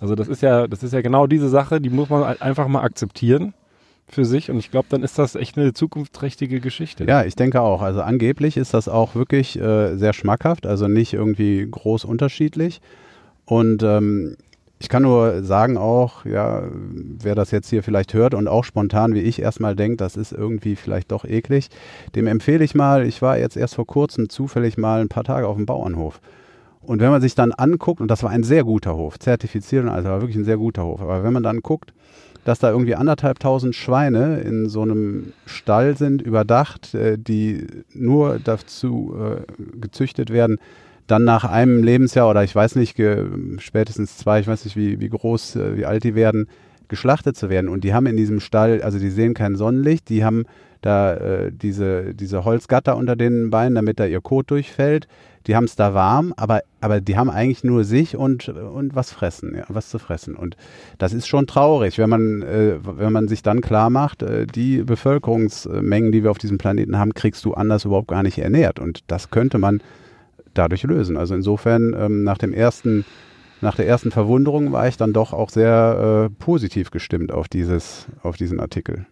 Also das ist ja, das ist ja genau diese Sache, die muss man einfach mal akzeptieren für sich und ich glaube, dann ist das echt eine zukunftsträchtige Geschichte. Ja, ich denke auch. Also angeblich ist das auch wirklich äh, sehr schmackhaft, also nicht irgendwie groß unterschiedlich. Und ähm, ich kann nur sagen auch, ja, wer das jetzt hier vielleicht hört und auch spontan wie ich erstmal denkt, das ist irgendwie vielleicht doch eklig, dem empfehle ich mal, ich war jetzt erst vor kurzem zufällig mal ein paar Tage auf dem Bauernhof. Und wenn man sich dann anguckt, und das war ein sehr guter Hof, zertifiziert, also war wirklich ein sehr guter Hof, aber wenn man dann guckt, dass da irgendwie anderthalbtausend Schweine in so einem Stall sind, überdacht, äh, die nur dazu äh, gezüchtet werden, dann nach einem Lebensjahr oder ich weiß nicht, spätestens zwei, ich weiß nicht, wie, wie groß, äh, wie alt die werden, geschlachtet zu werden. Und die haben in diesem Stall, also die sehen kein Sonnenlicht, die haben da diese, diese Holzgatter unter den Beinen, damit da ihr Kot durchfällt. Die haben es da warm, aber, aber die haben eigentlich nur sich und, und was fressen, ja, was zu fressen. Und das ist schon traurig, wenn man, äh, wenn man sich dann klar macht, äh, die Bevölkerungsmengen, die wir auf diesem Planeten haben, kriegst du anders überhaupt gar nicht ernährt. Und das könnte man dadurch lösen. Also insofern, ähm, nach dem ersten, nach der ersten Verwunderung war ich dann doch auch sehr äh, positiv gestimmt auf dieses, auf diesen Artikel.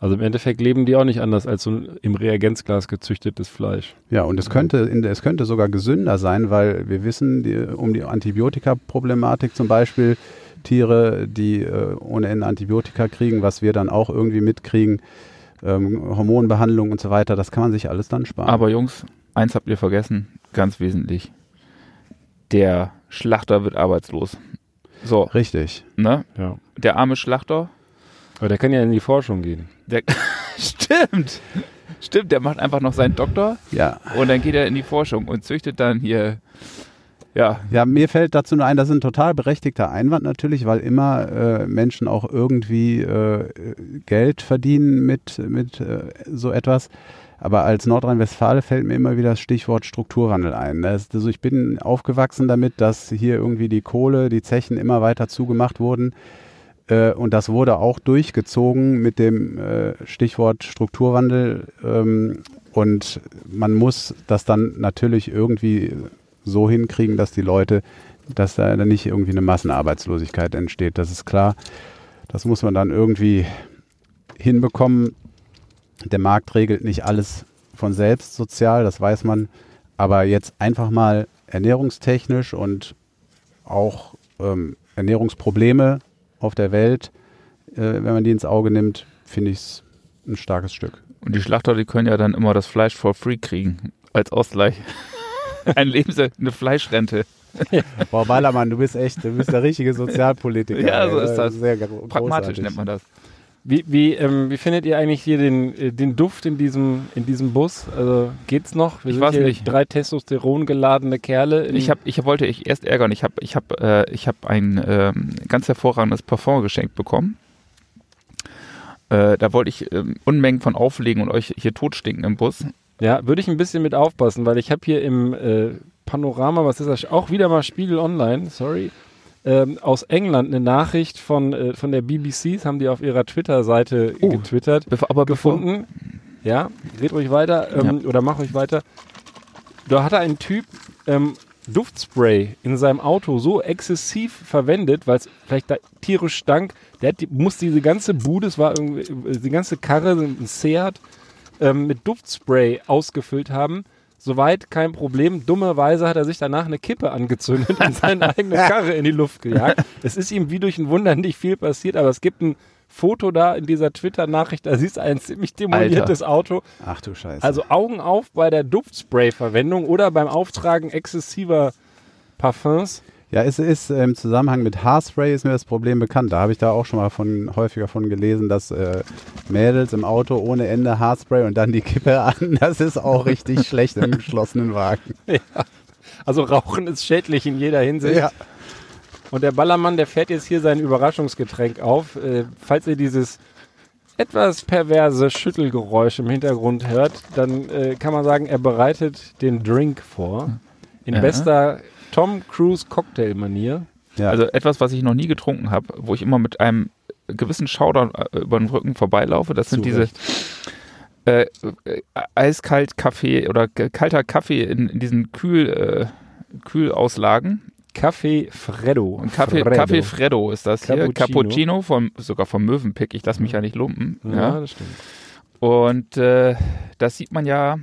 Also im Endeffekt leben die auch nicht anders als so ein im Reagenzglas gezüchtetes Fleisch. Ja, und es könnte, es könnte sogar gesünder sein, weil wir wissen, die, um die Antibiotika-Problematik zum Beispiel, Tiere, die äh, ohne Ende Antibiotika kriegen, was wir dann auch irgendwie mitkriegen, ähm, Hormonbehandlung und so weiter, das kann man sich alles dann sparen. aber Jungs, eins habt ihr vergessen, ganz wesentlich. Der Schlachter wird arbeitslos. So, Richtig. ne? Ja. Der arme Schlachter, Aber der kann ja in die Forschung gehen. der stimmt. Stimmt, der macht einfach noch seinen Doktor Ja. und dann geht er in die Forschung und züchtet dann hier ja, Ja, mir fällt dazu nur ein, das ist ein total berechtigter Einwand natürlich, weil immer äh, Menschen auch irgendwie äh, Geld verdienen mit, mit äh, so etwas. Aber als Nordrhein-Westfale fällt mir immer wieder das Stichwort Strukturwandel ein. Das, ist- also ich bin aufgewachsen damit, dass hier irgendwie die Kohle, die Zechen immer weiter zugemacht wurden. Äh, und das wurde auch durchgezogen mit dem äh, Stichwort Strukturwandel. Ähm, und man muss das dann natürlich irgendwie so hinkriegen, dass die Leute, dass da nicht irgendwie eine Massenarbeitslosigkeit entsteht. Das ist klar. Das muss man dann irgendwie hinbekommen. Der Markt regelt nicht alles von selbst sozial, das weiß man. Aber jetzt einfach mal ernährungstechnisch und auch ähm, Ernährungsprobleme auf der Welt, äh, wenn man die ins Auge nimmt, finde ich es ein starkes Stück. und die Schlachter, die können ja dann immer das Fleisch for free kriegen als Ausgleich. Ein Lebens eine Fleischrente. Boah, Ballermann, du bist echt, du bist der richtige Sozialpolitiker. Ja, so ist das. Sehr Pragmatisch großartig. nennt man das. Wie, wie, ähm, wie findet ihr eigentlich hier den, äh, den Duft in diesem, in diesem Bus? Also geht's noch? Wir Ich sind weiß hier nicht. drei Testosteron geladene Kerle. Ich habe, ich wollte ich erst ärgern. Ich habe, ich habe, äh, ich habe ein ähm, ganz hervorragendes Parfum geschenkt bekommen. Äh, da wollte ich ähm, Unmengen von auflegen und euch hier totstinken im Bus. Ja, würde ich ein bisschen mit aufpassen, weil ich habe hier im äh, Panorama, was ist das? Auch wieder mal Spiegel Online, sorry, ähm, aus England eine Nachricht von, äh, von der BBC, das haben die auf ihrer Twitter-Seite Oh. getwittert, Bevor, aber bevor, gefunden. Ja, red ruhig weiter ähm, oder mach ruhig weiter. Da hatte ein Typ ähm, Duftspray in seinem Auto so exzessiv verwendet, weil es vielleicht da tierisch stank. Der hat die, muss diese ganze Bude, es war irgendwie, die ganze Karre, ein Seat, ähm, mit Duftspray ausgefüllt haben, Soweit kein Problem. Dummerweise hat er sich danach eine Kippe angezündet und seine eigene Karre in die Luft gejagt. Es ist ihm wie durch ein Wunder nicht viel passiert, aber es gibt ein Foto da in dieser Twitter-Nachricht, da siehst du ein ziemlich demoliertes Auto. Ach du Scheiße. Also Augen auf bei der Duftspray-Verwendung oder beim Auftragen exzessiver Parfums. Ja, es ist im Zusammenhang mit Haarspray ist mir das Problem bekannt. Da habe ich da auch schon mal von häufiger von gelesen, dass äh, Mädels im Auto ohne Ende Haarspray und dann die Kippe an. Das ist auch richtig schlecht im geschlossenen Wagen. Ja. Also Rauchen ist schädlich in jeder Hinsicht. Ja. Und der Ballermann, der fährt jetzt hier sein Überraschungsgetränk auf. Äh, falls ihr dieses etwas perverse Schüttelgeräusch im Hintergrund hört, dann äh, kann man sagen, er bereitet den Drink vor. In Ja. bester Tom Cruise Cocktail-Manier. Ja. Also etwas, was ich noch nie getrunken habe, wo ich immer mit einem gewissen Schauder äh, über den Rücken vorbeilaufe, das sind Zu diese äh, äh, eiskalt Kaffee oder kalter Kaffee in, in diesen Kühl, äh, Kühlauslagen. Kaffee Freddo. Und Kaffee Freddo. Kaffee Freddo ist das hier. Cappuccino. Cappuccino vom, sogar vom Möwenpick. Ich lasse mich ja nicht lumpen. Ja, Ja. das stimmt. Und äh, das sieht man ja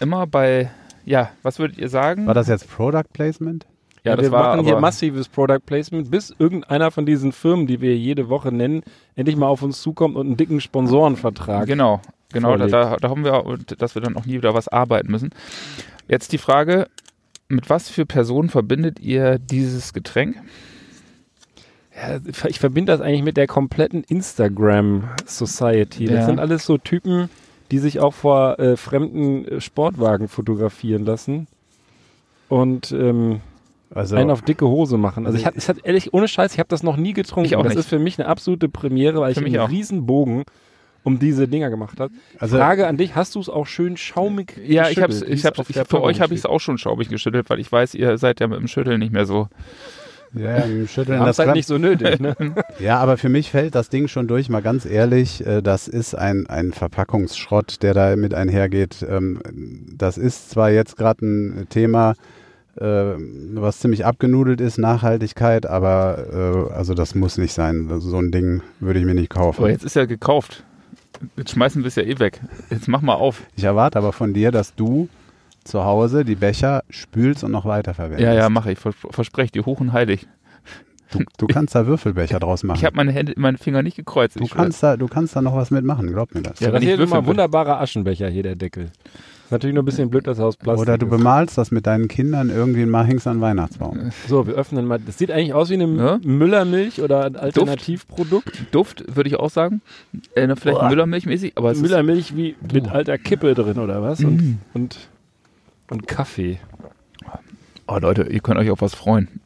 immer bei, ja, was würdet ihr sagen? War das jetzt Product Placement? ja, Ja, das wir war machen hier massives Product Placement, bis irgendeiner von diesen Firmen, die wir jede Woche nennen, endlich mal auf uns zukommt und einen dicken Sponsorenvertrag. Genau, genau, da, da, da haben wir, und dass wir dann auch nie wieder was arbeiten müssen. Jetzt die Frage, mit was für Personen verbindet ihr dieses Getränk? Ja, ich verbinde das eigentlich mit der kompletten Instagram Society. Das Ja. sind alles so Typen, die sich auch vor äh, fremden äh, Sportwagen fotografieren lassen und ähm, Also einen auf dicke Hose machen. Also Also ich hatte, es hat ehrlich, ohne Scheiß, ich habe das noch nie getrunken. Ich auch das nicht. ist für mich eine absolute Premiere, weil Für ich mich einen auch. riesen Bogen um diese Dinger gemacht habe. Also- Frage an dich, hast du es auch schön schaumig Ja, ich hab's, geschüttelt, wie ich es hab's, ich, der für euch habe ich es auch schon schaubig geschüttelt, weil ich weiß, ihr seid ja mit dem Schütteln nicht mehr so. Ja, im? Schütteln Wir das halt nicht so nötig. Ne? Ja, aber für mich fällt das Ding schon durch, mal ganz ehrlich. Äh, Das ist ein, ein Verpackungsschrott, der da mit einhergeht. Ähm, Das ist zwar jetzt gerade ein Thema, äh, was ziemlich abgenudelt ist, Nachhaltigkeit, aber äh, also das muss nicht sein. Also So ein Ding würde ich mir nicht kaufen. Aber jetzt ist ja gekauft. Jetzt schmeißen wir es ja eh weg. Jetzt mach mal auf. Ich erwarte aber von dir, dass du zu Hause die Becher spülst und noch weiterverwendest. Ja, ja, mache ich. Vers verspreche dir, hoch und heilig. Du, du kannst da Würfelbecher draus machen. Ich habe meine Hände, meine Finger nicht gekreuzt. du, kannst da, du kannst da noch was mitmachen, glaub mir das. Ja, das hier ist ein wunderbarer Aschenbecher hier, der Deckel. Ist natürlich nur ein bisschen blöd, dass er aus Plastik Oder du ist. bemalst das mit deinen Kindern irgendwie mal hängst an Weihnachtsbaum. So, wir öffnen mal. Das sieht eigentlich aus wie eine Ja. Müllermilch oder ein Alternativprodukt. Duft, würde ich auch sagen. Äh, vielleicht. Müllermilchmäßig, aber es ist, Müllermilch wie mit alter Kippe drin oder was? Und, Mm. und, und Kaffee. Oh Leute, ihr könnt euch auf was freuen.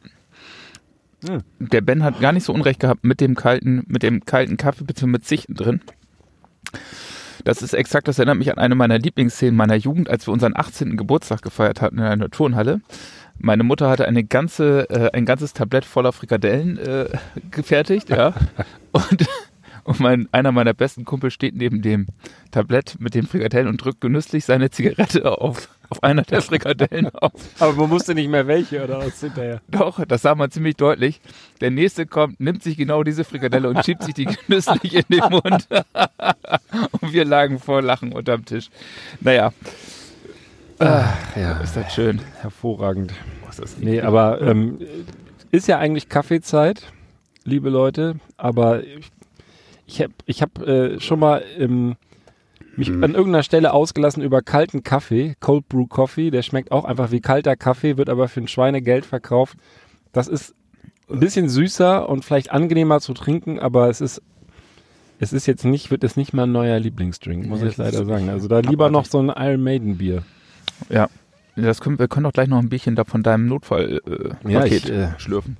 Hm. Der Ben hat gar nicht so unrecht gehabt mit dem kalten, mit dem kalten Kaffee bzw. mit Zichten drin. Das ist exakt, das erinnert mich an eine meiner Lieblingsszenen meiner Jugend, als wir unseren 18. Geburtstag gefeiert hatten in einer Turnhalle. Meine Mutter hatte eine ganze, äh, ein ganzes Tablett voller Frikadellen äh, gefertigt, ja. Und, und mein, einer meiner besten Kumpel steht neben dem Tablett mit den Frikadellen und drückt genüsslich seine Zigarette auf, auf einer der Frikadellen auf. Aber man wusste nicht mehr welche oder was hinterher. Doch, das sah man ziemlich deutlich. Der nächste kommt, nimmt sich genau diese Frikadelle und schiebt sich die genüsslich in den Mund. und wir lagen vor Lachen unterm Tisch. Naja, Ach, ja. ist das schön. Hervorragend. Ist Nee, aber ähm, ist ja eigentlich Kaffeezeit, liebe Leute. Aber ich, ich habe ich hab, äh, schon mal ähm, mich Mhm. an irgendeiner Stelle ausgelassen über kalten Kaffee, Cold Brew Coffee. Der schmeckt auch einfach wie kalter Kaffee, wird aber für ein Schweinegeld verkauft. Das ist ein bisschen süßer und vielleicht angenehmer zu trinken, aber es ist es ist jetzt nicht, wird es nicht mein neuer Lieblingsdrink, muss Nee, ich leider sagen. Also da lieber noch so ein Iron Maiden Bier. Ja. Das können, wir können doch gleich noch ein Bierchen da von deinem Notfall äh, Ja, ich, äh, schlürfen.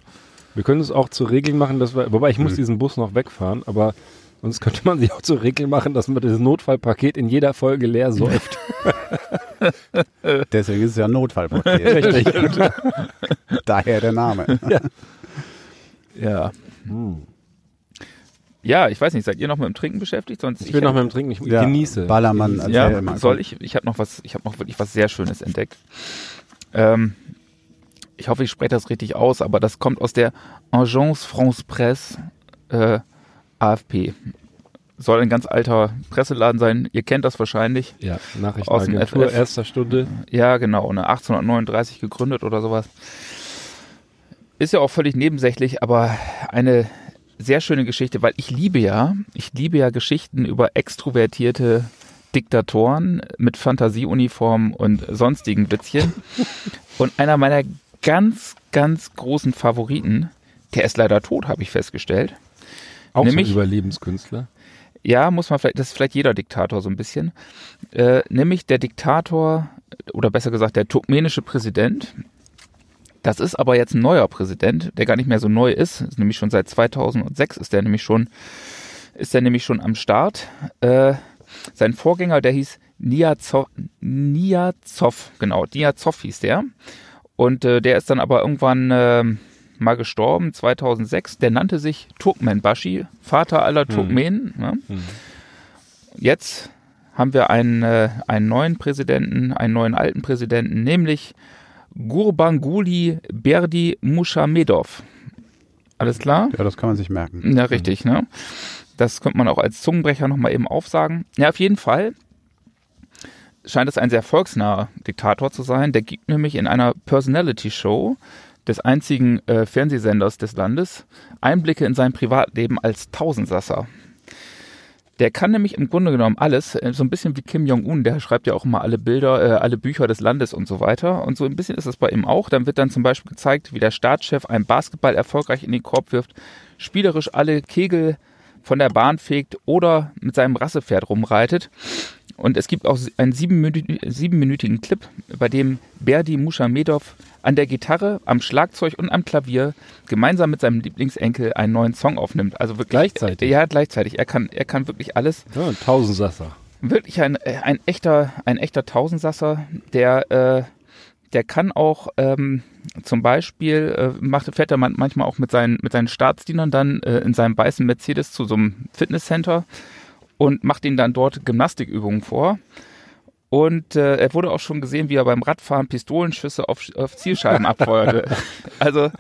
Wir können es auch zur Regel machen, dass wir, wobei ich muss Hm. diesen Bus noch wegfahren, aber sonst könnte man sich auch zur Regel machen, dass man das Notfallpaket in jeder Folge leer säuft. Deswegen ist es ja ein Notfallpaket. Richtig. Daher der Name. Ja. Ja, ich weiß nicht, seid ihr noch mit dem Trinken beschäftigt? Sonst Ich bin noch mit dem Trinken, ich Ja, genieße. Ballermann, Ja, soll ich? Ich habe noch was, ich habe noch wirklich was sehr Schönes entdeckt. Ähm, ich hoffe, ich spreche das richtig aus, aber das kommt aus der Agence France Presse äh, AFP. soll ein ganz alter Presseladen sein. Ihr kennt das wahrscheinlich. Ja, Aus dem Nachrichtenagentur FF. erster Stunde. Ja, genau, ne, 1839 gegründet oder sowas. Ist ja auch völlig nebensächlich, aber eine sehr schöne Geschichte, weil ich liebe ja, ich liebe ja Geschichten über extrovertierte Diktatoren mit Fantasieuniformen und sonstigen Witzchen. und einer meiner ganz, ganz großen Favoriten, der ist leider tot, habe ich festgestellt. Auch Nämlich- so ein Überlebenskünstler. Ja, muss man vielleicht, das ist vielleicht jeder Diktator so ein bisschen. Äh, nämlich der Diktator, oder besser gesagt der turkmenische Präsident. Das ist aber jetzt ein neuer Präsident, der gar nicht mehr so neu ist. ist nämlich schon seit 2006 ist der nämlich schon, ist der nämlich schon am Start. Äh, sein Vorgänger, der hieß Niazov, Niazov, genau, Niazov hieß der. Und äh, der ist dann aber irgendwann äh, mal gestorben, 2006. Der nannte sich Turkmenbashi, Vater aller Turkmenen. Ne? Jetzt haben wir einen, äh, einen neuen Präsidenten, einen neuen alten Präsidenten, nämlich Gurbanguly Berdi Mushamedov. Alles klar? Ja, das kann man sich merken. Ja, richtig, ne? Das könnte man auch als Zungenbrecher nochmal eben aufsagen. Ja, auf jeden Fall scheint es ein sehr volksnaher Diktator zu sein. Der gibt nämlich in einer Personality-Show des einzigen äh, Fernsehsenders des Landes Einblicke in sein Privatleben als Tausendsasser. Der kann nämlich im Grunde genommen alles, äh, so ein bisschen wie Kim Jong-un, der schreibt ja auch immer alle Bilder, äh, alle Bücher des Landes und so weiter. Und so ein bisschen ist es bei ihm auch. Dann wird dann zum Beispiel gezeigt, wie der Staatschef einen Basketball erfolgreich in den Korb wirft, spielerisch alle Kegel von der Bahn fegt oder mit seinem Rassepferd rumreitet. Und es gibt auch einen siebenminü- siebenminütigen Clip, bei dem Berdi Mushamedov an der Gitarre, am Schlagzeug und am Klavier gemeinsam mit seinem Lieblingsenkel einen neuen Song aufnimmt. Also wirklich Gleichzeitig? Ja, gleichzeitig. Er kann, er kann wirklich alles. Ja, ein Tausendsasser. Wirklich ein, ein echter, ein echter Tausendsasser, der, äh, der kann auch ähm, zum Beispiel, äh, macht, fährt er man- manchmal auch mit seinen, mit seinen Staatsdienern dann äh, in seinem weißen Mercedes zu so einem Fitnesscenter und macht ihnen dann dort Gymnastikübungen vor. Und äh, er wurde auch schon gesehen, wie er beim Radfahren Pistolenschüsse auf, auf Zielscheiben abfeuerte. also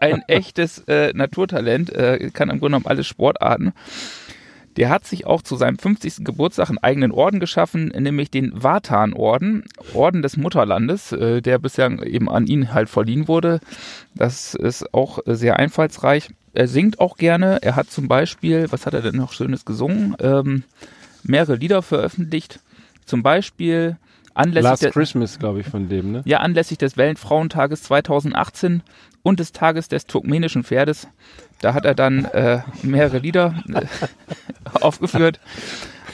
ein echtes äh, Naturtalent, äh, kann im Grunde genommen alle Sportarten. Der hat sich auch zu seinem 50. Geburtstag einen eigenen Orden geschaffen, nämlich den Vatan-Orden, Orden des Mutterlandes, äh, der bisher eben an ihn halt verliehen wurde. Das ist auch sehr einfallsreich. Er singt auch gerne. Er hat zum Beispiel, was hat er denn noch Schönes gesungen? Ähm, mehrere Lieder veröffentlicht. Zum Beispiel anlässlich Last der, Christmas, glaube ich, von dem, ne? ja, anlässlich des Weltfrauentages 2018 und des Tages des turkmenischen Pferdes. Da hat er dann äh, mehrere Lieder äh, aufgeführt.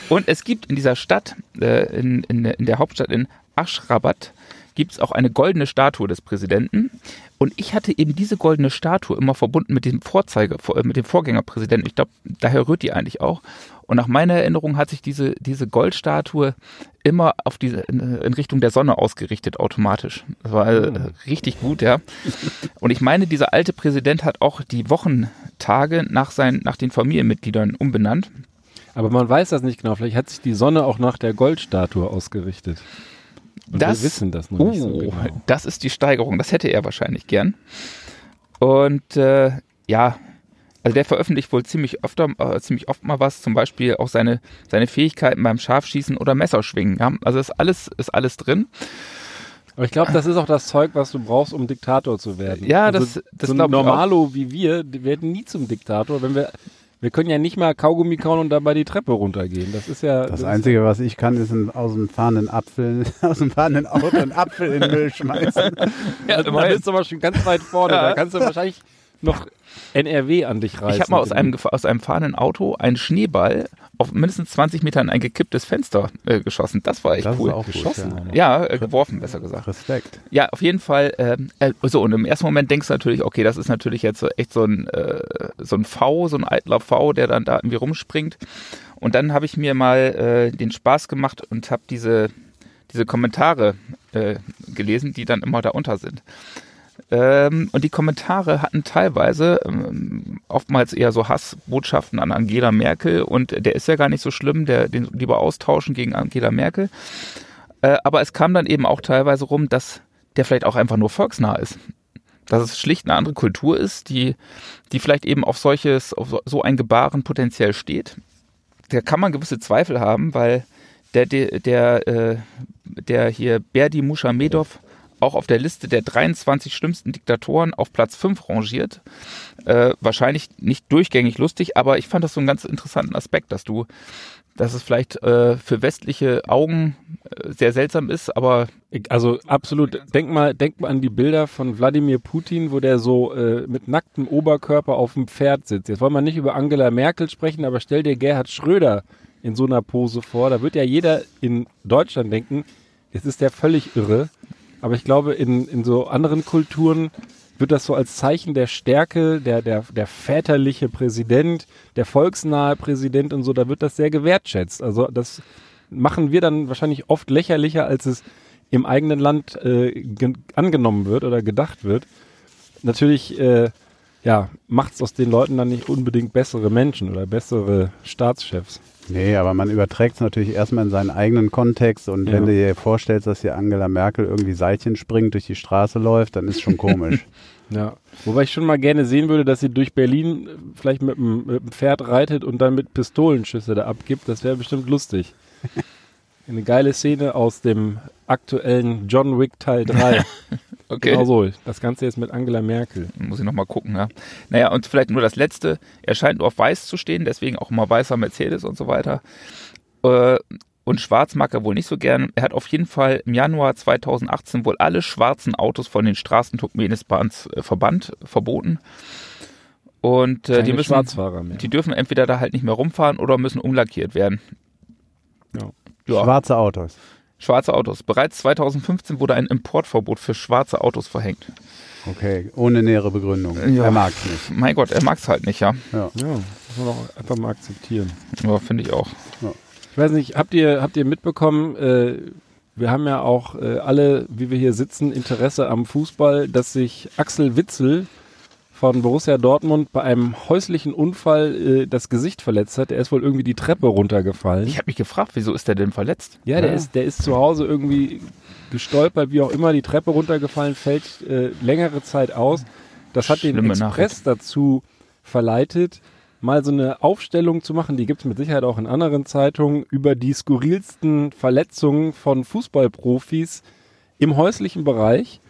Und es gibt in dieser Stadt, äh, in, in, in der Hauptstadt in Aschrabat, gibt es auch eine goldene Statue des Präsidenten. Und ich hatte eben diese goldene Statue immer verbunden mit dem Vorzeige, vor- mit dem Vorgängerpräsidenten. Ich glaube, daher rührt die eigentlich auch. Und nach meiner Erinnerung hat sich diese, diese Goldstatue immer auf diese, in, in Richtung der Sonne ausgerichtet, automatisch. Das war äh, richtig gut, ja. Und ich meine, dieser alte Präsident hat auch die Wochentage nach, seinen, nach den Familienmitgliedern umbenannt. Aber man weiß das nicht genau. Vielleicht hat sich die Sonne auch nach der Goldstatue ausgerichtet. Und Das- wir wissen das noch Oh, nicht so genau. das ist die Steigerung. Das hätte er wahrscheinlich gern. Und äh, ja, also der veröffentlicht wohl ziemlich öfter, äh, ziemlich oft mal was, zum Beispiel auch seine, seine Fähigkeiten beim Scharfschießen oder Messerschwingen. Ja? Also ist alles, ist alles drin. Aber ich glaube, das ist auch das Zeug, was du brauchst, um Diktator zu werden. Ja, also das- das so ein. Normalo wie wir, werden nie zum Diktator, wenn wir wir können ja nicht mal Kaugummi kauen und dabei die Treppe runtergehen. Das ist ja Das ist- Einzige, was ich kann, ist ein, aus dem fahrenden Apfel, aus dem fahrenden Auto einen Apfel in den Müll schmeißen. Ja, da bist du aber schon ganz weit vorne. Ja. Da kannst du wahrscheinlich noch NRW an dich reißen. Ich habe mal aus einem, aus einem fahrenden Auto einen Schneeball auf mindestens 20 Metern ein gekipptes Fenster äh, geschossen. Das war echt Das cool. ist auch geschossen. Gut, ja, äh, geworfen, besser gesagt. ja. Respekt. Ja, auf jeden Fall. Ähm, äh, so, und im ersten Moment denkst du natürlich, okay, das ist natürlich jetzt so echt so ein, äh, so ein V, so ein eitler V, der dann da irgendwie rumspringt. Und dann habe ich mir mal äh, den Spaß gemacht und habe diese, diese Kommentare äh, gelesen, die dann immer da unter sind. Ähm, und die Kommentare hatten teilweise ähm, oftmals eher so Hassbotschaften an Angela Merkel und der ist ja gar nicht so schlimm, der den lieber austauschen gegen Angela Merkel. Äh, aber es kam dann eben auch teilweise rum, dass der vielleicht auch einfach nur volksnah ist. Dass es schlicht eine andere Kultur ist, die, die vielleicht eben auf solches, auf so- ein Gebaren potenziell steht. da kann man gewisse Zweifel haben, weil der, der, der, äh, der hier Berdi Mushamedov auch auf der Liste der 23 schlimmsten Diktatoren auf Platz 5 rangiert. Äh, wahrscheinlich nicht durchgängig lustig, aber ich fand das so einen ganz interessanten Aspekt, dass du, dass es vielleicht äh, für westliche Augen äh, sehr seltsam ist, aber Also absolut. Denk mal, denk mal an die Bilder von Wladimir Putin, wo der so äh, mit nacktem Oberkörper auf dem Pferd sitzt. Jetzt wollen wir nicht über Angela Merkel sprechen, aber stell dir Gerhard Schröder in so einer Pose vor. Da wird ja jeder in Deutschland denken, jetzt ist der völlig irre. Aber ich glaube, in, in so anderen Kulturen wird das so als Zeichen der Stärke, der, der, der väterliche Präsident, der volksnahe Präsident und so, da wird das sehr gewertschätzt. Also das machen wir dann wahrscheinlich oft lächerlicher, als es im eigenen Land äh, ge- angenommen wird oder gedacht wird. Natürlich, äh, ja, macht es aus den Leuten dann nicht unbedingt bessere Menschen oder bessere Staatschefs. Nee, aber man überträgt es natürlich erstmal in seinen eigenen Kontext und Ja. wenn du dir vorstellst, dass hier Angela Merkel irgendwie Seilchen springt, durch die Straße läuft, dann ist schon komisch. Ja. Wobei ich schon mal gerne sehen würde, dass sie durch Berlin äh, vielleicht mit dem Pferd reitet und dann mit Pistolenschüsse da abgibt. Das wäre bestimmt lustig. Eine geile Szene aus dem aktuellen John Wick Teil 3. okay. Genau so. Das Ganze jetzt mit Angela Merkel. Muss ich nochmal gucken, ja. Naja, und vielleicht nur das Letzte. Er scheint nur auf Weiß zu stehen, deswegen auch immer weißer Mercedes und so weiter. Äh, und Schwarz mag er wohl nicht so gern. Er hat auf jeden Fall im Januar 2018 wohl alle schwarzen Autos von den Straßen Turkmenistans äh, verbannt, verboten. Und äh, Keine die müssen, Schwarzfahrer mehr. die dürfen entweder da halt nicht mehr rumfahren oder müssen umlackiert werden. Ja. Ja. Schwarze Autos. Schwarze Autos. Bereits 2015 wurde ein Importverbot für schwarze Autos verhängt. Okay, ohne nähere Begründung. Ja. Er mag's nicht. Mein Gott, er mag's halt nicht, ja. Ja. Ja, muss man auch einfach mal akzeptieren. Ja, finde ich auch. Ich weiß nicht, habt ihr, habt ihr mitbekommen, äh, wir haben ja auch äh, alle, wie wir hier sitzen, Interesse am Fußball, dass sich Axel Witzel von Borussia Dortmund bei einem häuslichen Unfall äh, das Gesicht verletzt hat. Er ist wohl irgendwie die Treppe runtergefallen. Ich habe mich gefragt, wieso ist der denn verletzt? Ja, der Ja. ist, der ist zu Hause irgendwie gestolpert, wie auch immer, die Treppe runtergefallen, fällt äh, längere Zeit aus. Das hat den Schlimme Express dazu verleitet, mal so eine Aufstellung zu machen, die gibt es mit Sicherheit auch in anderen Zeitungen, über die skurrilsten Verletzungen von Fußballprofis im häuslichen Bereich.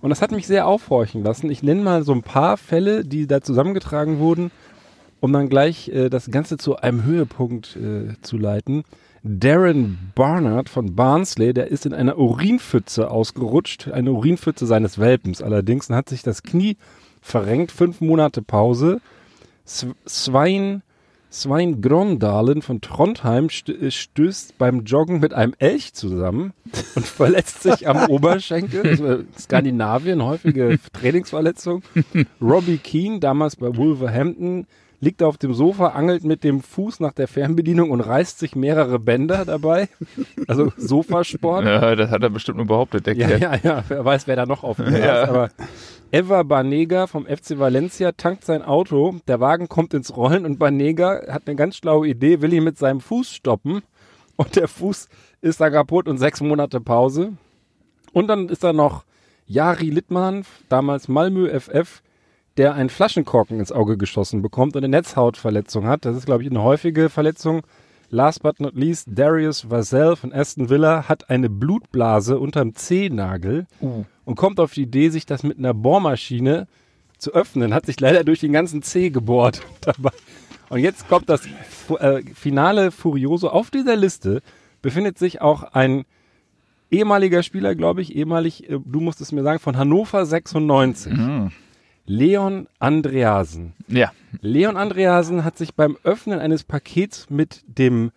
Und das hat mich sehr aufhorchen lassen. Ich nenne mal so ein paar Fälle, die da zusammengetragen wurden, um dann gleich äh, das Ganze zu einem Höhepunkt äh, zu leiten. Darren Barnard von Barnsley, der ist in einer Urinpfütze ausgerutscht, eine Urinpfütze seines Welpens allerdings, und hat sich das Knie verrenkt, fünf Monate Pause. Svein, Svein Grondalen von Trondheim äh, stößt beim Joggen mit einem Elch zusammen und verletzt sich am Oberschenkel. Das war Skandinavien, häufige Trainingsverletzung. Robbie Keane, damals bei Wolverhampton, liegt auf dem Sofa, angelt mit dem Fuß nach der Fernbedienung und reißt sich mehrere Bänder dabei. Also Sofasport. Ja, das hat er bestimmt nur behauptet, der Ja, ja, ja, wer weiß, wer da noch auf dem Ja. ist. Aber Eva Banega vom FC Valencia tankt sein Auto, der Wagen kommt ins Rollen und Banega hat eine ganz schlaue Idee, will ihn mit seinem Fuß stoppen und der Fuß ist dann kaputt und sechs Monate Pause. Und dann ist da noch Jari Littmann, damals Malmö FF, der einen Flaschenkorken ins Auge geschossen bekommt und eine Netzhautverletzung hat. Das ist, glaube ich, eine häufige Verletzung. Last but not least, Darius Vassell von Aston Villa hat eine Blutblase unterm Zehennagel Uh. Und kommt auf die Idee, sich das mit einer Bohrmaschine zu öffnen. Hat sich leider durch den ganzen Zeh gebohrt dabei. Und jetzt kommt das äh, finale Furioso. Auf dieser Liste befindet sich auch ein ehemaliger Spieler, glaube ich, ehemalig, äh, du musst es mir sagen, von Hannover 96. Mhm. Leon Andreasen. Ja. Leon Andreasen hat sich beim Öffnen eines Pakets mit dem,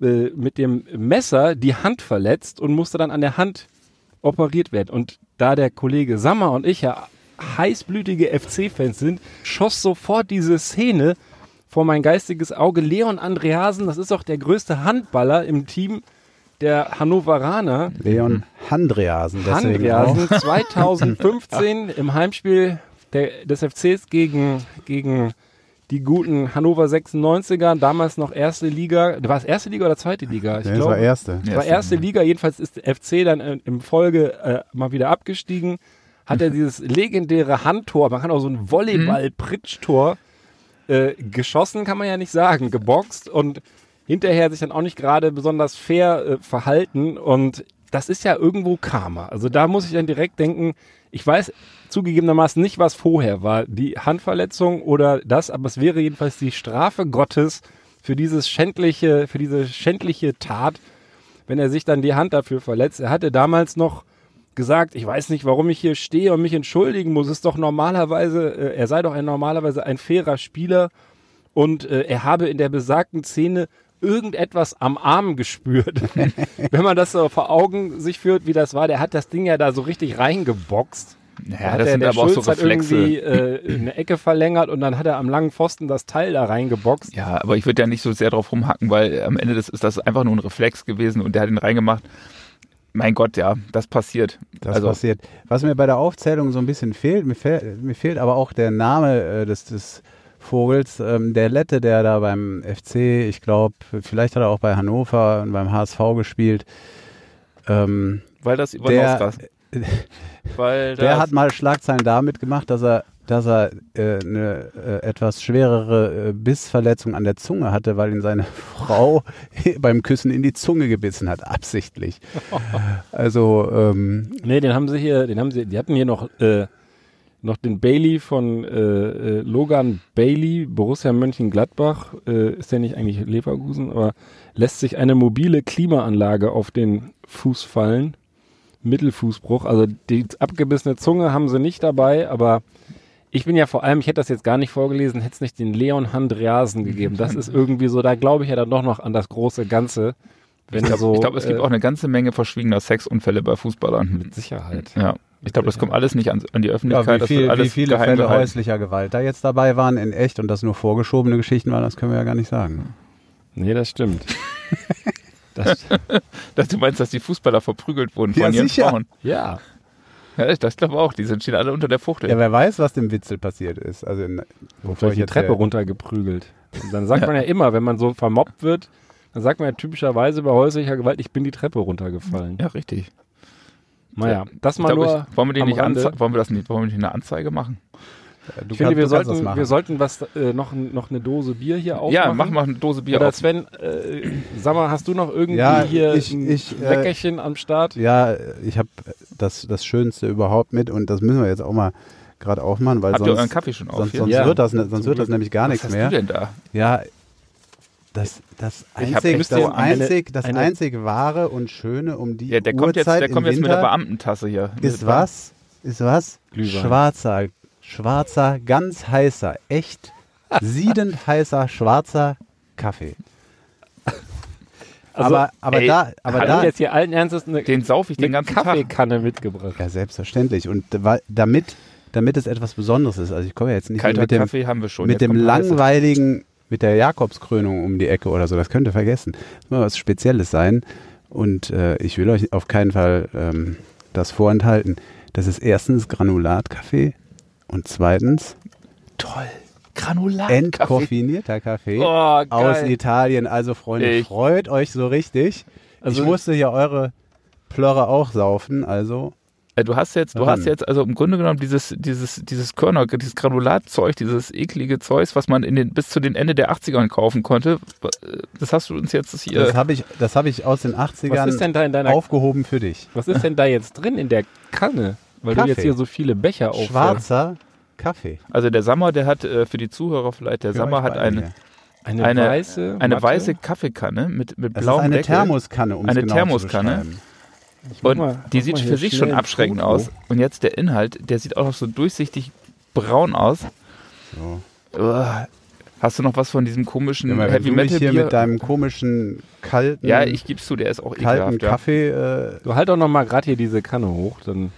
äh, mit dem Messer die Hand verletzt und musste dann an der Hand operiert werden. Und da der Kollege Sammer und ich ja heißblütige FC-Fans sind, schoss sofort diese Szene vor mein geistiges Auge. Leon Andreasen, das ist auch der größte Handballer im Team der Hannoveraner. Leon Handreasen. Handreasen 2015 im Heimspiel der, des FCs gegen, gegen die guten Hannover 96er, damals noch erste Liga. War es erste Liga oder zweite Liga? Ich Nee, das war erste. es war erste Liga, jedenfalls ist der FC dann äh, im Folge äh, mal wieder abgestiegen. Hat er dieses legendäre Handtor, man kann auch so ein Volleyball-Pritschtor äh, geschossen kann man ja nicht sagen, geboxt und hinterher sich dann auch nicht gerade besonders fair äh, verhalten und das ist ja irgendwo Karma. Also da muss ich dann direkt denken, ich weiß zugegebenermaßen nicht, was vorher war, die Handverletzung oder das, aber es wäre jedenfalls die Strafe Gottes für dieses schändliche, für diese schändliche Tat, wenn er sich dann die Hand dafür verletzt. Er hatte damals noch gesagt, ich weiß nicht, warum ich hier stehe und mich entschuldigen muss. Es ist doch normalerweise, äh, er sei doch ein normalerweise ein fairer Spieler und äh, er habe in der besagten Szene irgendetwas am Arm gespürt. Wenn man das so vor Augen sich führt, wie das war, der hat das Ding ja da so richtig reingeboxt. Da Ja, hat das der, sind der aber auch so Schulz hat Reflexe. irgendwie äh, eine Ecke verlängert und dann hat er am langen Pfosten das Teil da reingeboxt. Ja, aber ich würde ja nicht so sehr drauf rumhacken, weil am Ende des, ist das einfach nur ein Reflex gewesen und der hat ihn reingemacht. Mein Gott, ja, das passiert. Das also, passiert. Was mir bei der Aufzählung so ein bisschen fehlt, mir, fehl, mir fehlt aber auch der Name äh, des, des Vogels, ähm, der Lette, der da beim FC, ich glaube, vielleicht hat er auch bei Hannover und beim HSV gespielt. Ähm, weil das der, Ivanowskas. Weil der das, hat mal Schlagzeilen damit gemacht, dass er, dass er äh, eine äh, etwas schwerere äh, Bissverletzung an der Zunge hatte, weil ihn seine Frau beim Küssen in die Zunge gebissen hat, absichtlich. Also ähm, Nee, den haben sie hier, den haben sie, die hatten hier noch, äh, noch den Bailey von äh, äh, Logan Bailey, Borussia Mönchengladbach, äh, ist der nicht eigentlich Leverkusen, aber lässt sich eine mobile Klimaanlage auf den Fuß fallen. Mittelfußbruch, also die abgebissene Zunge haben sie nicht dabei, aber ich bin ja vor allem, ich hätte das jetzt gar nicht vorgelesen, hätte es nicht den Leon Handreasen gegeben. Das ist irgendwie so, da glaube ich ja dann doch noch an das große Ganze. Wenn ich glaube, so, glaub, es gibt äh, auch eine ganze Menge verschwiegener Sexunfälle bei Fußballern. mit Sicherheit. Ja, ich glaube, das kommt alles nicht an, an die Ja, Öffentlichkeit. wie, das viel, wie viele Fälle gehalten. häuslicher Gewalt da jetzt dabei waren in echt und das nur vorgeschobene Geschichten waren, das können wir ja gar nicht sagen. Nee, das stimmt. das, Dass du meinst, dass die Fußballer verprügelt wurden Ja, von ihren sicher. Frauen. ja. Ja, ich- das glaube auch. Die sind stehen alle unter der Fuchtel. Ja, wer weiß, was dem Witzel passiert ist. Also in, bevor ich die Treppe runtergeprügelt. Und dann sagt man ja immer, wenn man so vermobbt wird, dann sagt man ja typischerweise bei häuslicher Gewalt, ich bin die Treppe runtergefallen. ja, richtig. Naja, das mal glaub, nur. ich, wollen, wir nicht wollen wir das nicht, wollen wir nicht eine Anzeige machen? Du Ich finde, wir du kannst das sollten, machen. wir sollten was, äh, noch, noch eine Dose Bier hier aufmachen. Ja, mach mal eine Dose Bier Oder auf. Sven, äh, sag mal, hast du noch irgendwie Ja, hier ich- ein ich, äh, Leckerchen am Start? Ja, ich habe das, das Schönste überhaupt mit und das müssen wir jetzt auch mal gerade aufmachen, weil Habt ihr euren sonst, Kaffee schon auf sonst, sonst, Ja. wird, das, ne- sonst Zum wird das nämlich gar Was nichts hast mehr. du denn da? Ja, das, das, hab einzig, echt das, so eine- einzig, das eine- einzig wahre und schöne um die Ja, der kommt jetzt, Uhrzeit der kommt im jetzt mit der Winter Beamtentasse hier. ist was? Ist was? Glühwein. Schwarzer, schwarzer, ganz heißer, echt siedend heißer schwarzer Kaffee. Also, aber aber ey, da, aber da, jetzt hier allen Ernstes eine, Den sauf ich den ganzen Tag. Kaffeekanne mitgebracht. ja selbstverständlich und da- damit, damit es etwas Besonderes ist. Also ich komme ja jetzt nicht Kalter mit dem, Kaffee haben wir schon. mit Jetzt dem langweiligen, mit der Jakobskrönung um die Ecke oder so. Das könnt ihr vergessen. Das muss mal was Spezielles sein. Und äh, ich will euch auf keinen Fall ähm, das vorenthalten. Das ist erstens Granulatkaffee und zweitens Toll. Granulat. entkoffinierter Kaffee Oh, aus. Italien. Also Freunde, Ich- freut euch so richtig. Also- ich musste ja eure Plörre auch saufen, also Du hast jetzt, du Ran. hast jetzt also im Grunde genommen dieses, dieses, dieses Körner, dieses Granulatzeug, dieses eklige Zeugs, was man in den, bis zu den Ende der 80ern kaufen konnte. Das hast du uns jetzt hier. das habe ich, das hab ich aus den 80ern Was ist denn da in deiner aufgehoben für dich. Was ist denn da jetzt drin in der Kanne? Weil Kaffee. du jetzt hier so viele Becher aufhörst. Schwarzer Kaffee. also der Sammer, der hat äh, für die Zuhörer vielleicht, der Für Sammer hat eine, hier. Eine, Eine- weiße eine weiße Kaffeekanne mit, mit Das ist blauem eine Deckel. Thermoskanne, um Eine genau Thermoskanne. zu beschreiben. Und mal- die sieht für hier sich schnell schon abschreckend Foto. aus. Und jetzt der Inhalt, der sieht auch noch so durchsichtig braun aus. Uah. Hast du noch was von diesem komischen Ja, Heavy Metal hier Bier? mit deinem komischen kalten, ja, ich gib's zu, der ist auch kalten ekelhaft. Ja. Kaffee. Äh, Du halt doch noch mal gerade hier diese Kanne hoch, dann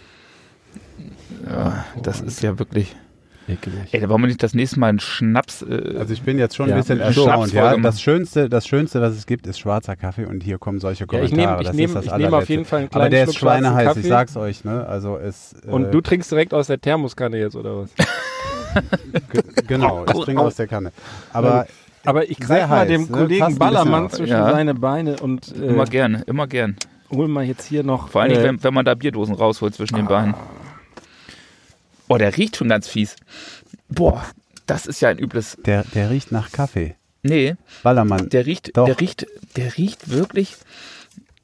Ja, das ist ja wirklich. Ekelig. Ey, da wollen wir nicht das nächste Mal einen Schnaps. Äh, also ich bin jetzt schon Ja, ein bisschen erstaunt. Ja, das schönste, das schönste, was es gibt, ist schwarzer Kaffee und hier kommen solche Ja, Kommentare. ich nehme ich das nehm, ist auf jeden Fall einen kleinen Aber der ist Schluck schwarzen schweineheiß, Kaffee. ich sag's euch. Ne? Also es, äh, Und du trinkst direkt aus der Thermoskanne jetzt, oder was? ge- genau, ich trinke aus der Kanne. Aber Aber ich greife mal heiß, dem ne? Kollegen bisschen Ballermann zwischen Ja. seine Beine und äh, immer gern, immer gern. hol mal jetzt hier noch. Vor allen Dingen, äh, wenn, wenn man da Bierdosen rausholt zwischen den Beinen. Boah, der riecht schon ganz fies. Boah, Das ist ja ein übles. Der, der riecht nach Kaffee. Nee, Ballermann. der riecht, Doch. der riecht, der riecht wirklich.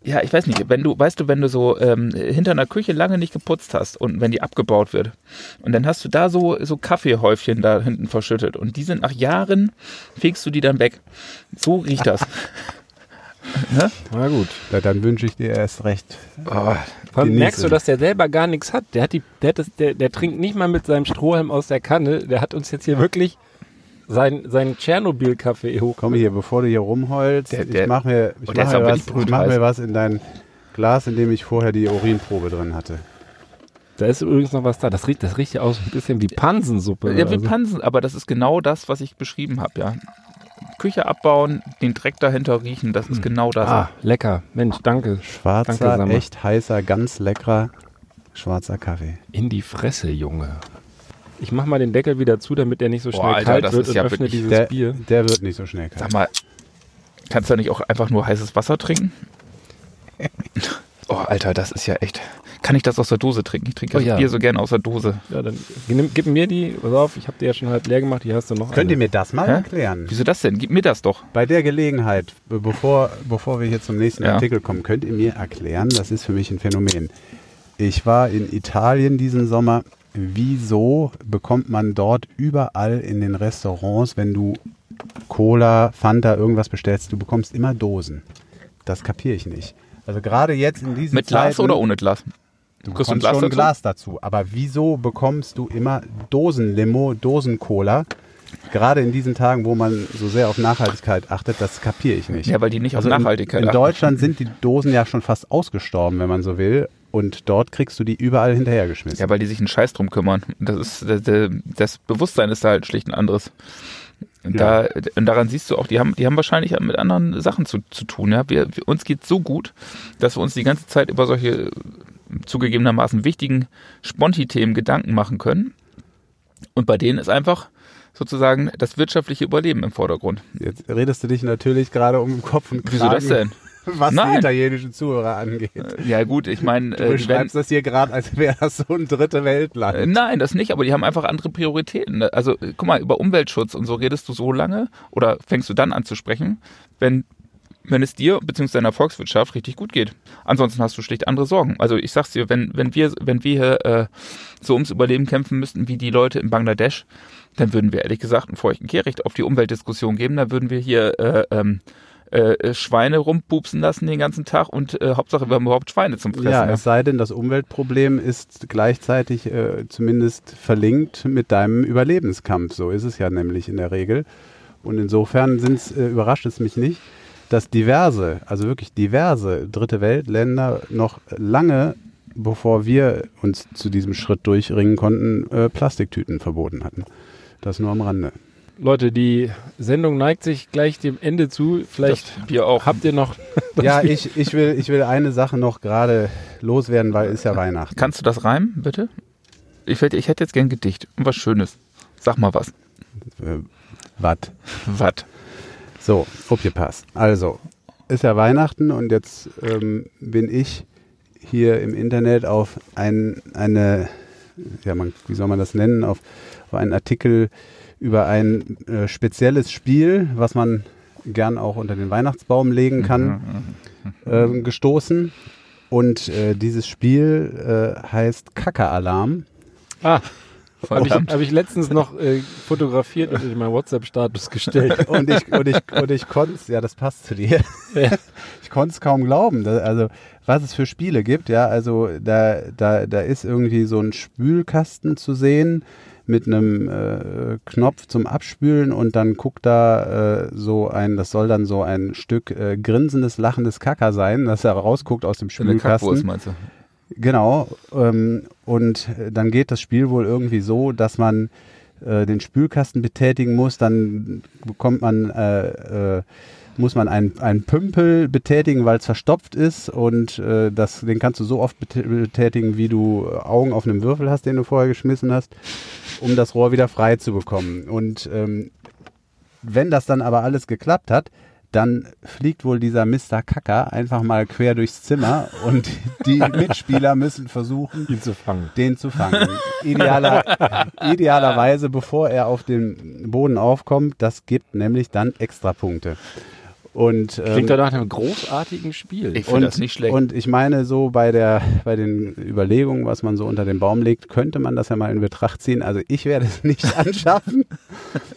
Ja, ich weiß nicht, wenn du, weißt du, wenn du so ähm, hinter einer Küche lange nicht geputzt hast und wenn die abgebaut wird und dann hast du da so, so Kaffeehäufchen da hinten verschüttet und die sind nach Jahren, fegst du die dann weg. So riecht das. ne? Na gut. Ja, dann wünsche ich dir erst recht. oh, Vor allem Genieße. merkst du, dass der selber gar nichts hat. Der, hat die, der, hat das, der, der trinkt nicht mal mit seinem Strohhalm aus der Kanne. Der hat uns jetzt hier wirklich sein, seinen Tschernobyl-Kaffee hoch. Komm hier, bevor du hier rumheulst, Der- der- ich mache mir, ich Oh, mach mir, was, ich mach mir was in dein Glas, in dem ich vorher die Urinprobe drin hatte. Da ist übrigens noch was da. Das riecht, das riecht ja auch so ein bisschen wie Pansensuppe. ja, wie so. Pansen, aber das ist genau das, was ich beschrieben habe, ja. Küche abbauen, den Dreck dahinter riechen, das ist genau das. Ah, lecker. Mensch, danke. Schwarzer, Danke, echt heißer, ganz leckerer schwarzer Kaffee. In die Fresse, Junge. Ich mach mal den Deckel wieder zu, damit der nicht so Boah, schnell Alter, kalt das wird ist und ja öffne wirklich- dieses Der, Bier. der wird nicht so schnell kalt. Sag mal, kannst du nicht auch einfach nur heißes Wasser trinken? Oh, Alter, das ist ja echt. Kann ich das aus der Dose trinken? Ich trinke Oh das ja. Bier so gerne aus der Dose. Ja, dann gib mir die. Pass auf, ich habe die ja schon halb leer gemacht. Die hast du noch. Könnt ihr eine. mir das mal Hä? erklären? Wieso das denn? Gib mir das doch. Bei der Gelegenheit, be- bevor, bevor wir hier zum nächsten Ja. Artikel kommen, könnt ihr mir erklären, das ist für mich ein Phänomen. Ich war in Italien diesen Sommer. Wieso bekommt man dort überall in den Restaurants, wenn du Cola, Fanta, irgendwas bestellst, du bekommst immer Dosen? Das kapiere ich nicht. Also gerade jetzt in diesen Mit Glas Zeiten, oder ohne Glas? Du Kriegst ein Glas schon ein dazu? Glas dazu. Aber wieso bekommst du immer Dosenlimo, Dosen-Cola? Gerade in diesen Tagen, wo man so sehr auf Nachhaltigkeit achtet, das kapiere ich nicht. Ja, weil die nicht auf Also in, Nachhaltigkeit in achten. Deutschland sind die Dosen ja schon fast ausgestorben, wenn man so will. Und dort kriegst du die überall hinterhergeschmissen. Ja, weil die sich einen Scheiß drum kümmern. Das ist das, das- Bewusstsein ist da halt schlicht ein anderes. Und, Ja. da, und daran siehst du auch, die haben, die haben wahrscheinlich mit anderen Sachen zu, zu tun. Ja? Wir, uns geht so gut, dass wir uns die ganze Zeit über solche zugegebenermaßen wichtigen Sponti-Themen Gedanken machen können. Und bei denen ist einfach sozusagen das wirtschaftliche Überleben im Vordergrund. Jetzt redest du dich natürlich gerade um den Kopf und Kragen, Wieso das denn? was die Nein. italienischen Zuhörer angeht. Ja gut, ich meine, Du äh, wenn, beschreibst das hier gerade, als wäre das so ein dritte Weltland. Äh, Nein, das nicht, aber die haben einfach andere Prioritäten. Also, äh, guck mal, über Umweltschutz und so redest du so lange oder fängst du dann an zu sprechen, wenn, wenn es dir bzw. deiner Volkswirtschaft richtig gut geht. Ansonsten hast du schlicht andere Sorgen. Also ich sag's dir, wenn, wenn wir, wenn wir hier äh, so ums Überleben kämpfen müssten wie die Leute in Bangladesch, dann würden wir ehrlich gesagt einen feuchten Kehricht auf die Umweltdiskussion geben. Da würden wir hier äh, ähm, äh, Schweine rumpupsen lassen den ganzen Tag und äh, Hauptsache wir haben überhaupt Schweine zum Fressen. Ja, es sei denn, das Umweltproblem ist gleichzeitig äh, zumindest verlinkt mit deinem Überlebenskampf. So ist es ja nämlich in der Regel. Und insofern sind's, äh, überrascht es mich nicht, dass diverse, also wirklich diverse dritte Weltländer noch lange, bevor wir uns zu diesem Schritt durchringen konnten, äh, Plastiktüten verboten hatten. Das nur am Rande. Leute, die Sendung neigt sich gleich dem Ende zu. Vielleicht Das Bier auch. habt ihr noch. Ja, ich, ich, will, ich will eine Sache noch gerade loswerden, weil ist ja Weihnachten. Kannst du das reimen, bitte? Ich, hätte- ich hätte jetzt gern ein Gedicht. Was Schönes. Sag mal was. Äh, Watt. Was? So, aufgepasst. Also, ist ja Weihnachten und jetzt ähm, bin ich hier im Internet auf ein, eine, ja, man, wie soll man das nennen, auf, auf einen Artikel über ein äh, spezielles Spiel, was man gern auch unter den Weihnachtsbaum legen kann, ähm, gestoßen. Und äh, dieses Spiel äh, heißt Kacke-Alarm. Ah, habe ich, hab ich letztens noch äh, fotografiert und in meinen WhatsApp-Status gestellt. Und ich, und ich, und ich konnte es, ja, das passt zu dir. Ja. Ich konnte es kaum glauben. Da, also, was es für Spiele gibt, ja, also da, da, da ist irgendwie so ein Spülkasten zu sehen mit einem äh, Knopf zum Abspülen und dann guckt da äh, so ein, das soll dann so ein Stück äh, grinsendes, lachendes Kacker sein, das da rausguckt aus dem Eine Kackwurst, Spülkasten. meinst du? Genau. Ähm, und dann geht das Spiel wohl irgendwie so, dass man äh, den Spülkasten betätigen muss, dann bekommt man, äh, äh, muss man einen, einen Pümpel betätigen, weil es verstopft ist und äh, das, den kannst du so oft bet- betätigen, wie du Augen auf einem Würfel hast, den du vorher geschmissen hast, um das Rohr wieder frei zu bekommen. Und ähm, wenn das dann aber alles geklappt hat, dann fliegt wohl dieser Mr. Kacker einfach mal quer durchs Zimmer und die Mitspieler müssen versuchen, ihn zu fangen. den zu fangen. Idealer, idealerweise, bevor er auf den Boden aufkommt. Das gibt nämlich dann Extrapunkte. Und, ähm, Klingt ja nach einem großartigen Spiel. Ich finde das nicht schlecht. Und ich meine, so bei der, bei den Überlegungen, was man so unter den Baum legt, könnte man das ja mal in Betracht ziehen. Also ich werde es nicht anschaffen.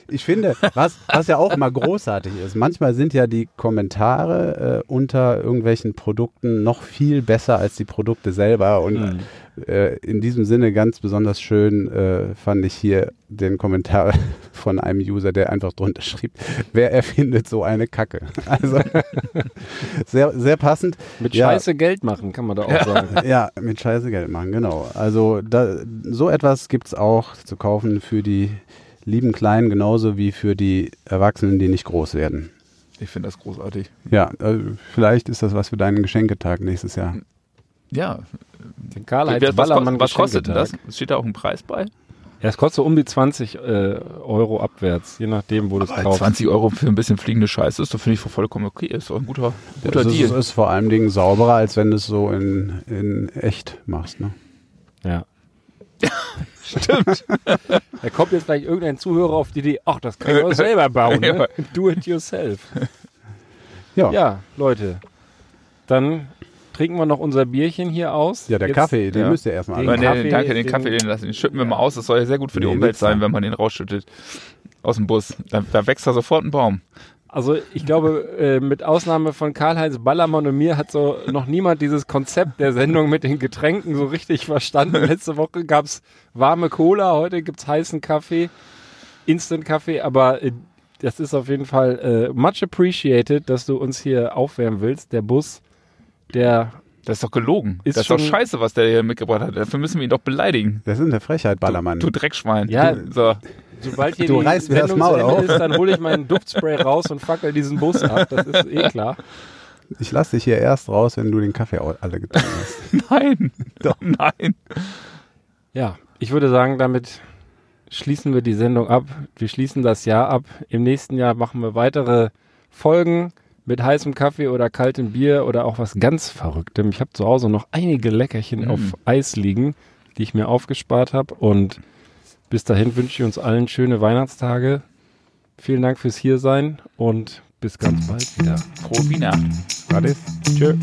Ich finde, was, was ja auch mal großartig ist, manchmal sind ja die Kommentare äh, unter irgendwelchen Produkten noch viel besser als die Produkte selber. Und Mhm. Äh, in diesem Sinne ganz besonders schön äh, fand ich hier den Kommentar von einem User, der einfach drunter schrieb, wer erfindet so eine Kacke? Also sehr, sehr passend. Mit Ja. Scheiße Geld machen, kann man da auch sagen. Ja, mit Scheiße Geld machen, genau. Also da, so etwas gibt es auch zu kaufen für die lieben Kleinen genauso wie für die Erwachsenen, die nicht groß werden. Ich finde das großartig. Ja, äh, vielleicht ist das was für deinen Geschenketag nächstes Jahr. Ja. Den Karl-Heinz was, Ballermann was kostet denn das? Steht da auch ein Preis bei? Ja, es kostet so um die 20 äh, Euro abwärts, je nachdem, wo du es Aber kaufst. 20 Euro für ein bisschen fliegende Scheiße ist doch, finde ich, vollkommen okay. Ist doch ein guter, guter es ist, Deal. ist vor allen Dingen sauberer, als wenn du es so in, in echt machst. Ne? Ja. Stimmt. da kommt jetzt vielleicht irgendein Zuhörer auf die Idee, ach, das kann ich auch selber bauen. Ne? Do it yourself. Ja. ja. Ja, Leute. Dann trinken wir noch unser Bierchen hier aus. der Jetzt- Kaffee, den ja. müsst ihr erstmal Den Kaffee, danke, den den- Kaffee, den lassen. Den schütten wir mal aus. Das soll ja sehr gut für die Nee, Umwelt nix sein, wenn man den rausschüttet. Aus dem Bus. Da, da wächst da sofort ein Baum. Also ich glaube, äh, mit Ausnahme von Karl-Heinz Ballermann und mir hat so noch niemand dieses Konzept der Sendung mit den Getränken so richtig verstanden. Letzte Woche gab's warme Cola, heute gibt's heißen Kaffee, Instant-Kaffee, aber äh, das ist auf jeden Fall äh, much appreciated, dass du uns hier aufwärmen willst. Der Bus, der Das ist doch gelogen. Ist das ist doch scheiße, was der hier mitgebracht hat. Dafür müssen wir ihn doch beleidigen. Das ist eine Frechheit, Ballermann. Du Dreckschwein. Ja. Du, so. Sobald hier Du die reißt mir das Sendung Maul auf. ist, dann hole ich meinen Duftspray raus und fackel diesen Bus ab. Das ist eh klar. Ich lasse dich hier erst raus, wenn du den Kaffee alle getrunken hast. Nein. Doch. Nein. Ja, ich würde sagen, damit schließen wir die Sendung ab. Wir schließen das Jahr ab. Im nächsten Jahr machen wir weitere Folgen mit heißem Kaffee oder kaltem Bier oder auch was ganz Verrücktem. Ich habe zu Hause noch einige Leckerchen Mm. auf Eis liegen, die ich mir aufgespart habe. Und bis dahin wünsche ich uns allen schöne Weihnachtstage. Vielen Dank fürs Hiersein und bis ganz bald wieder. Frohe Weihnachten. Tschö.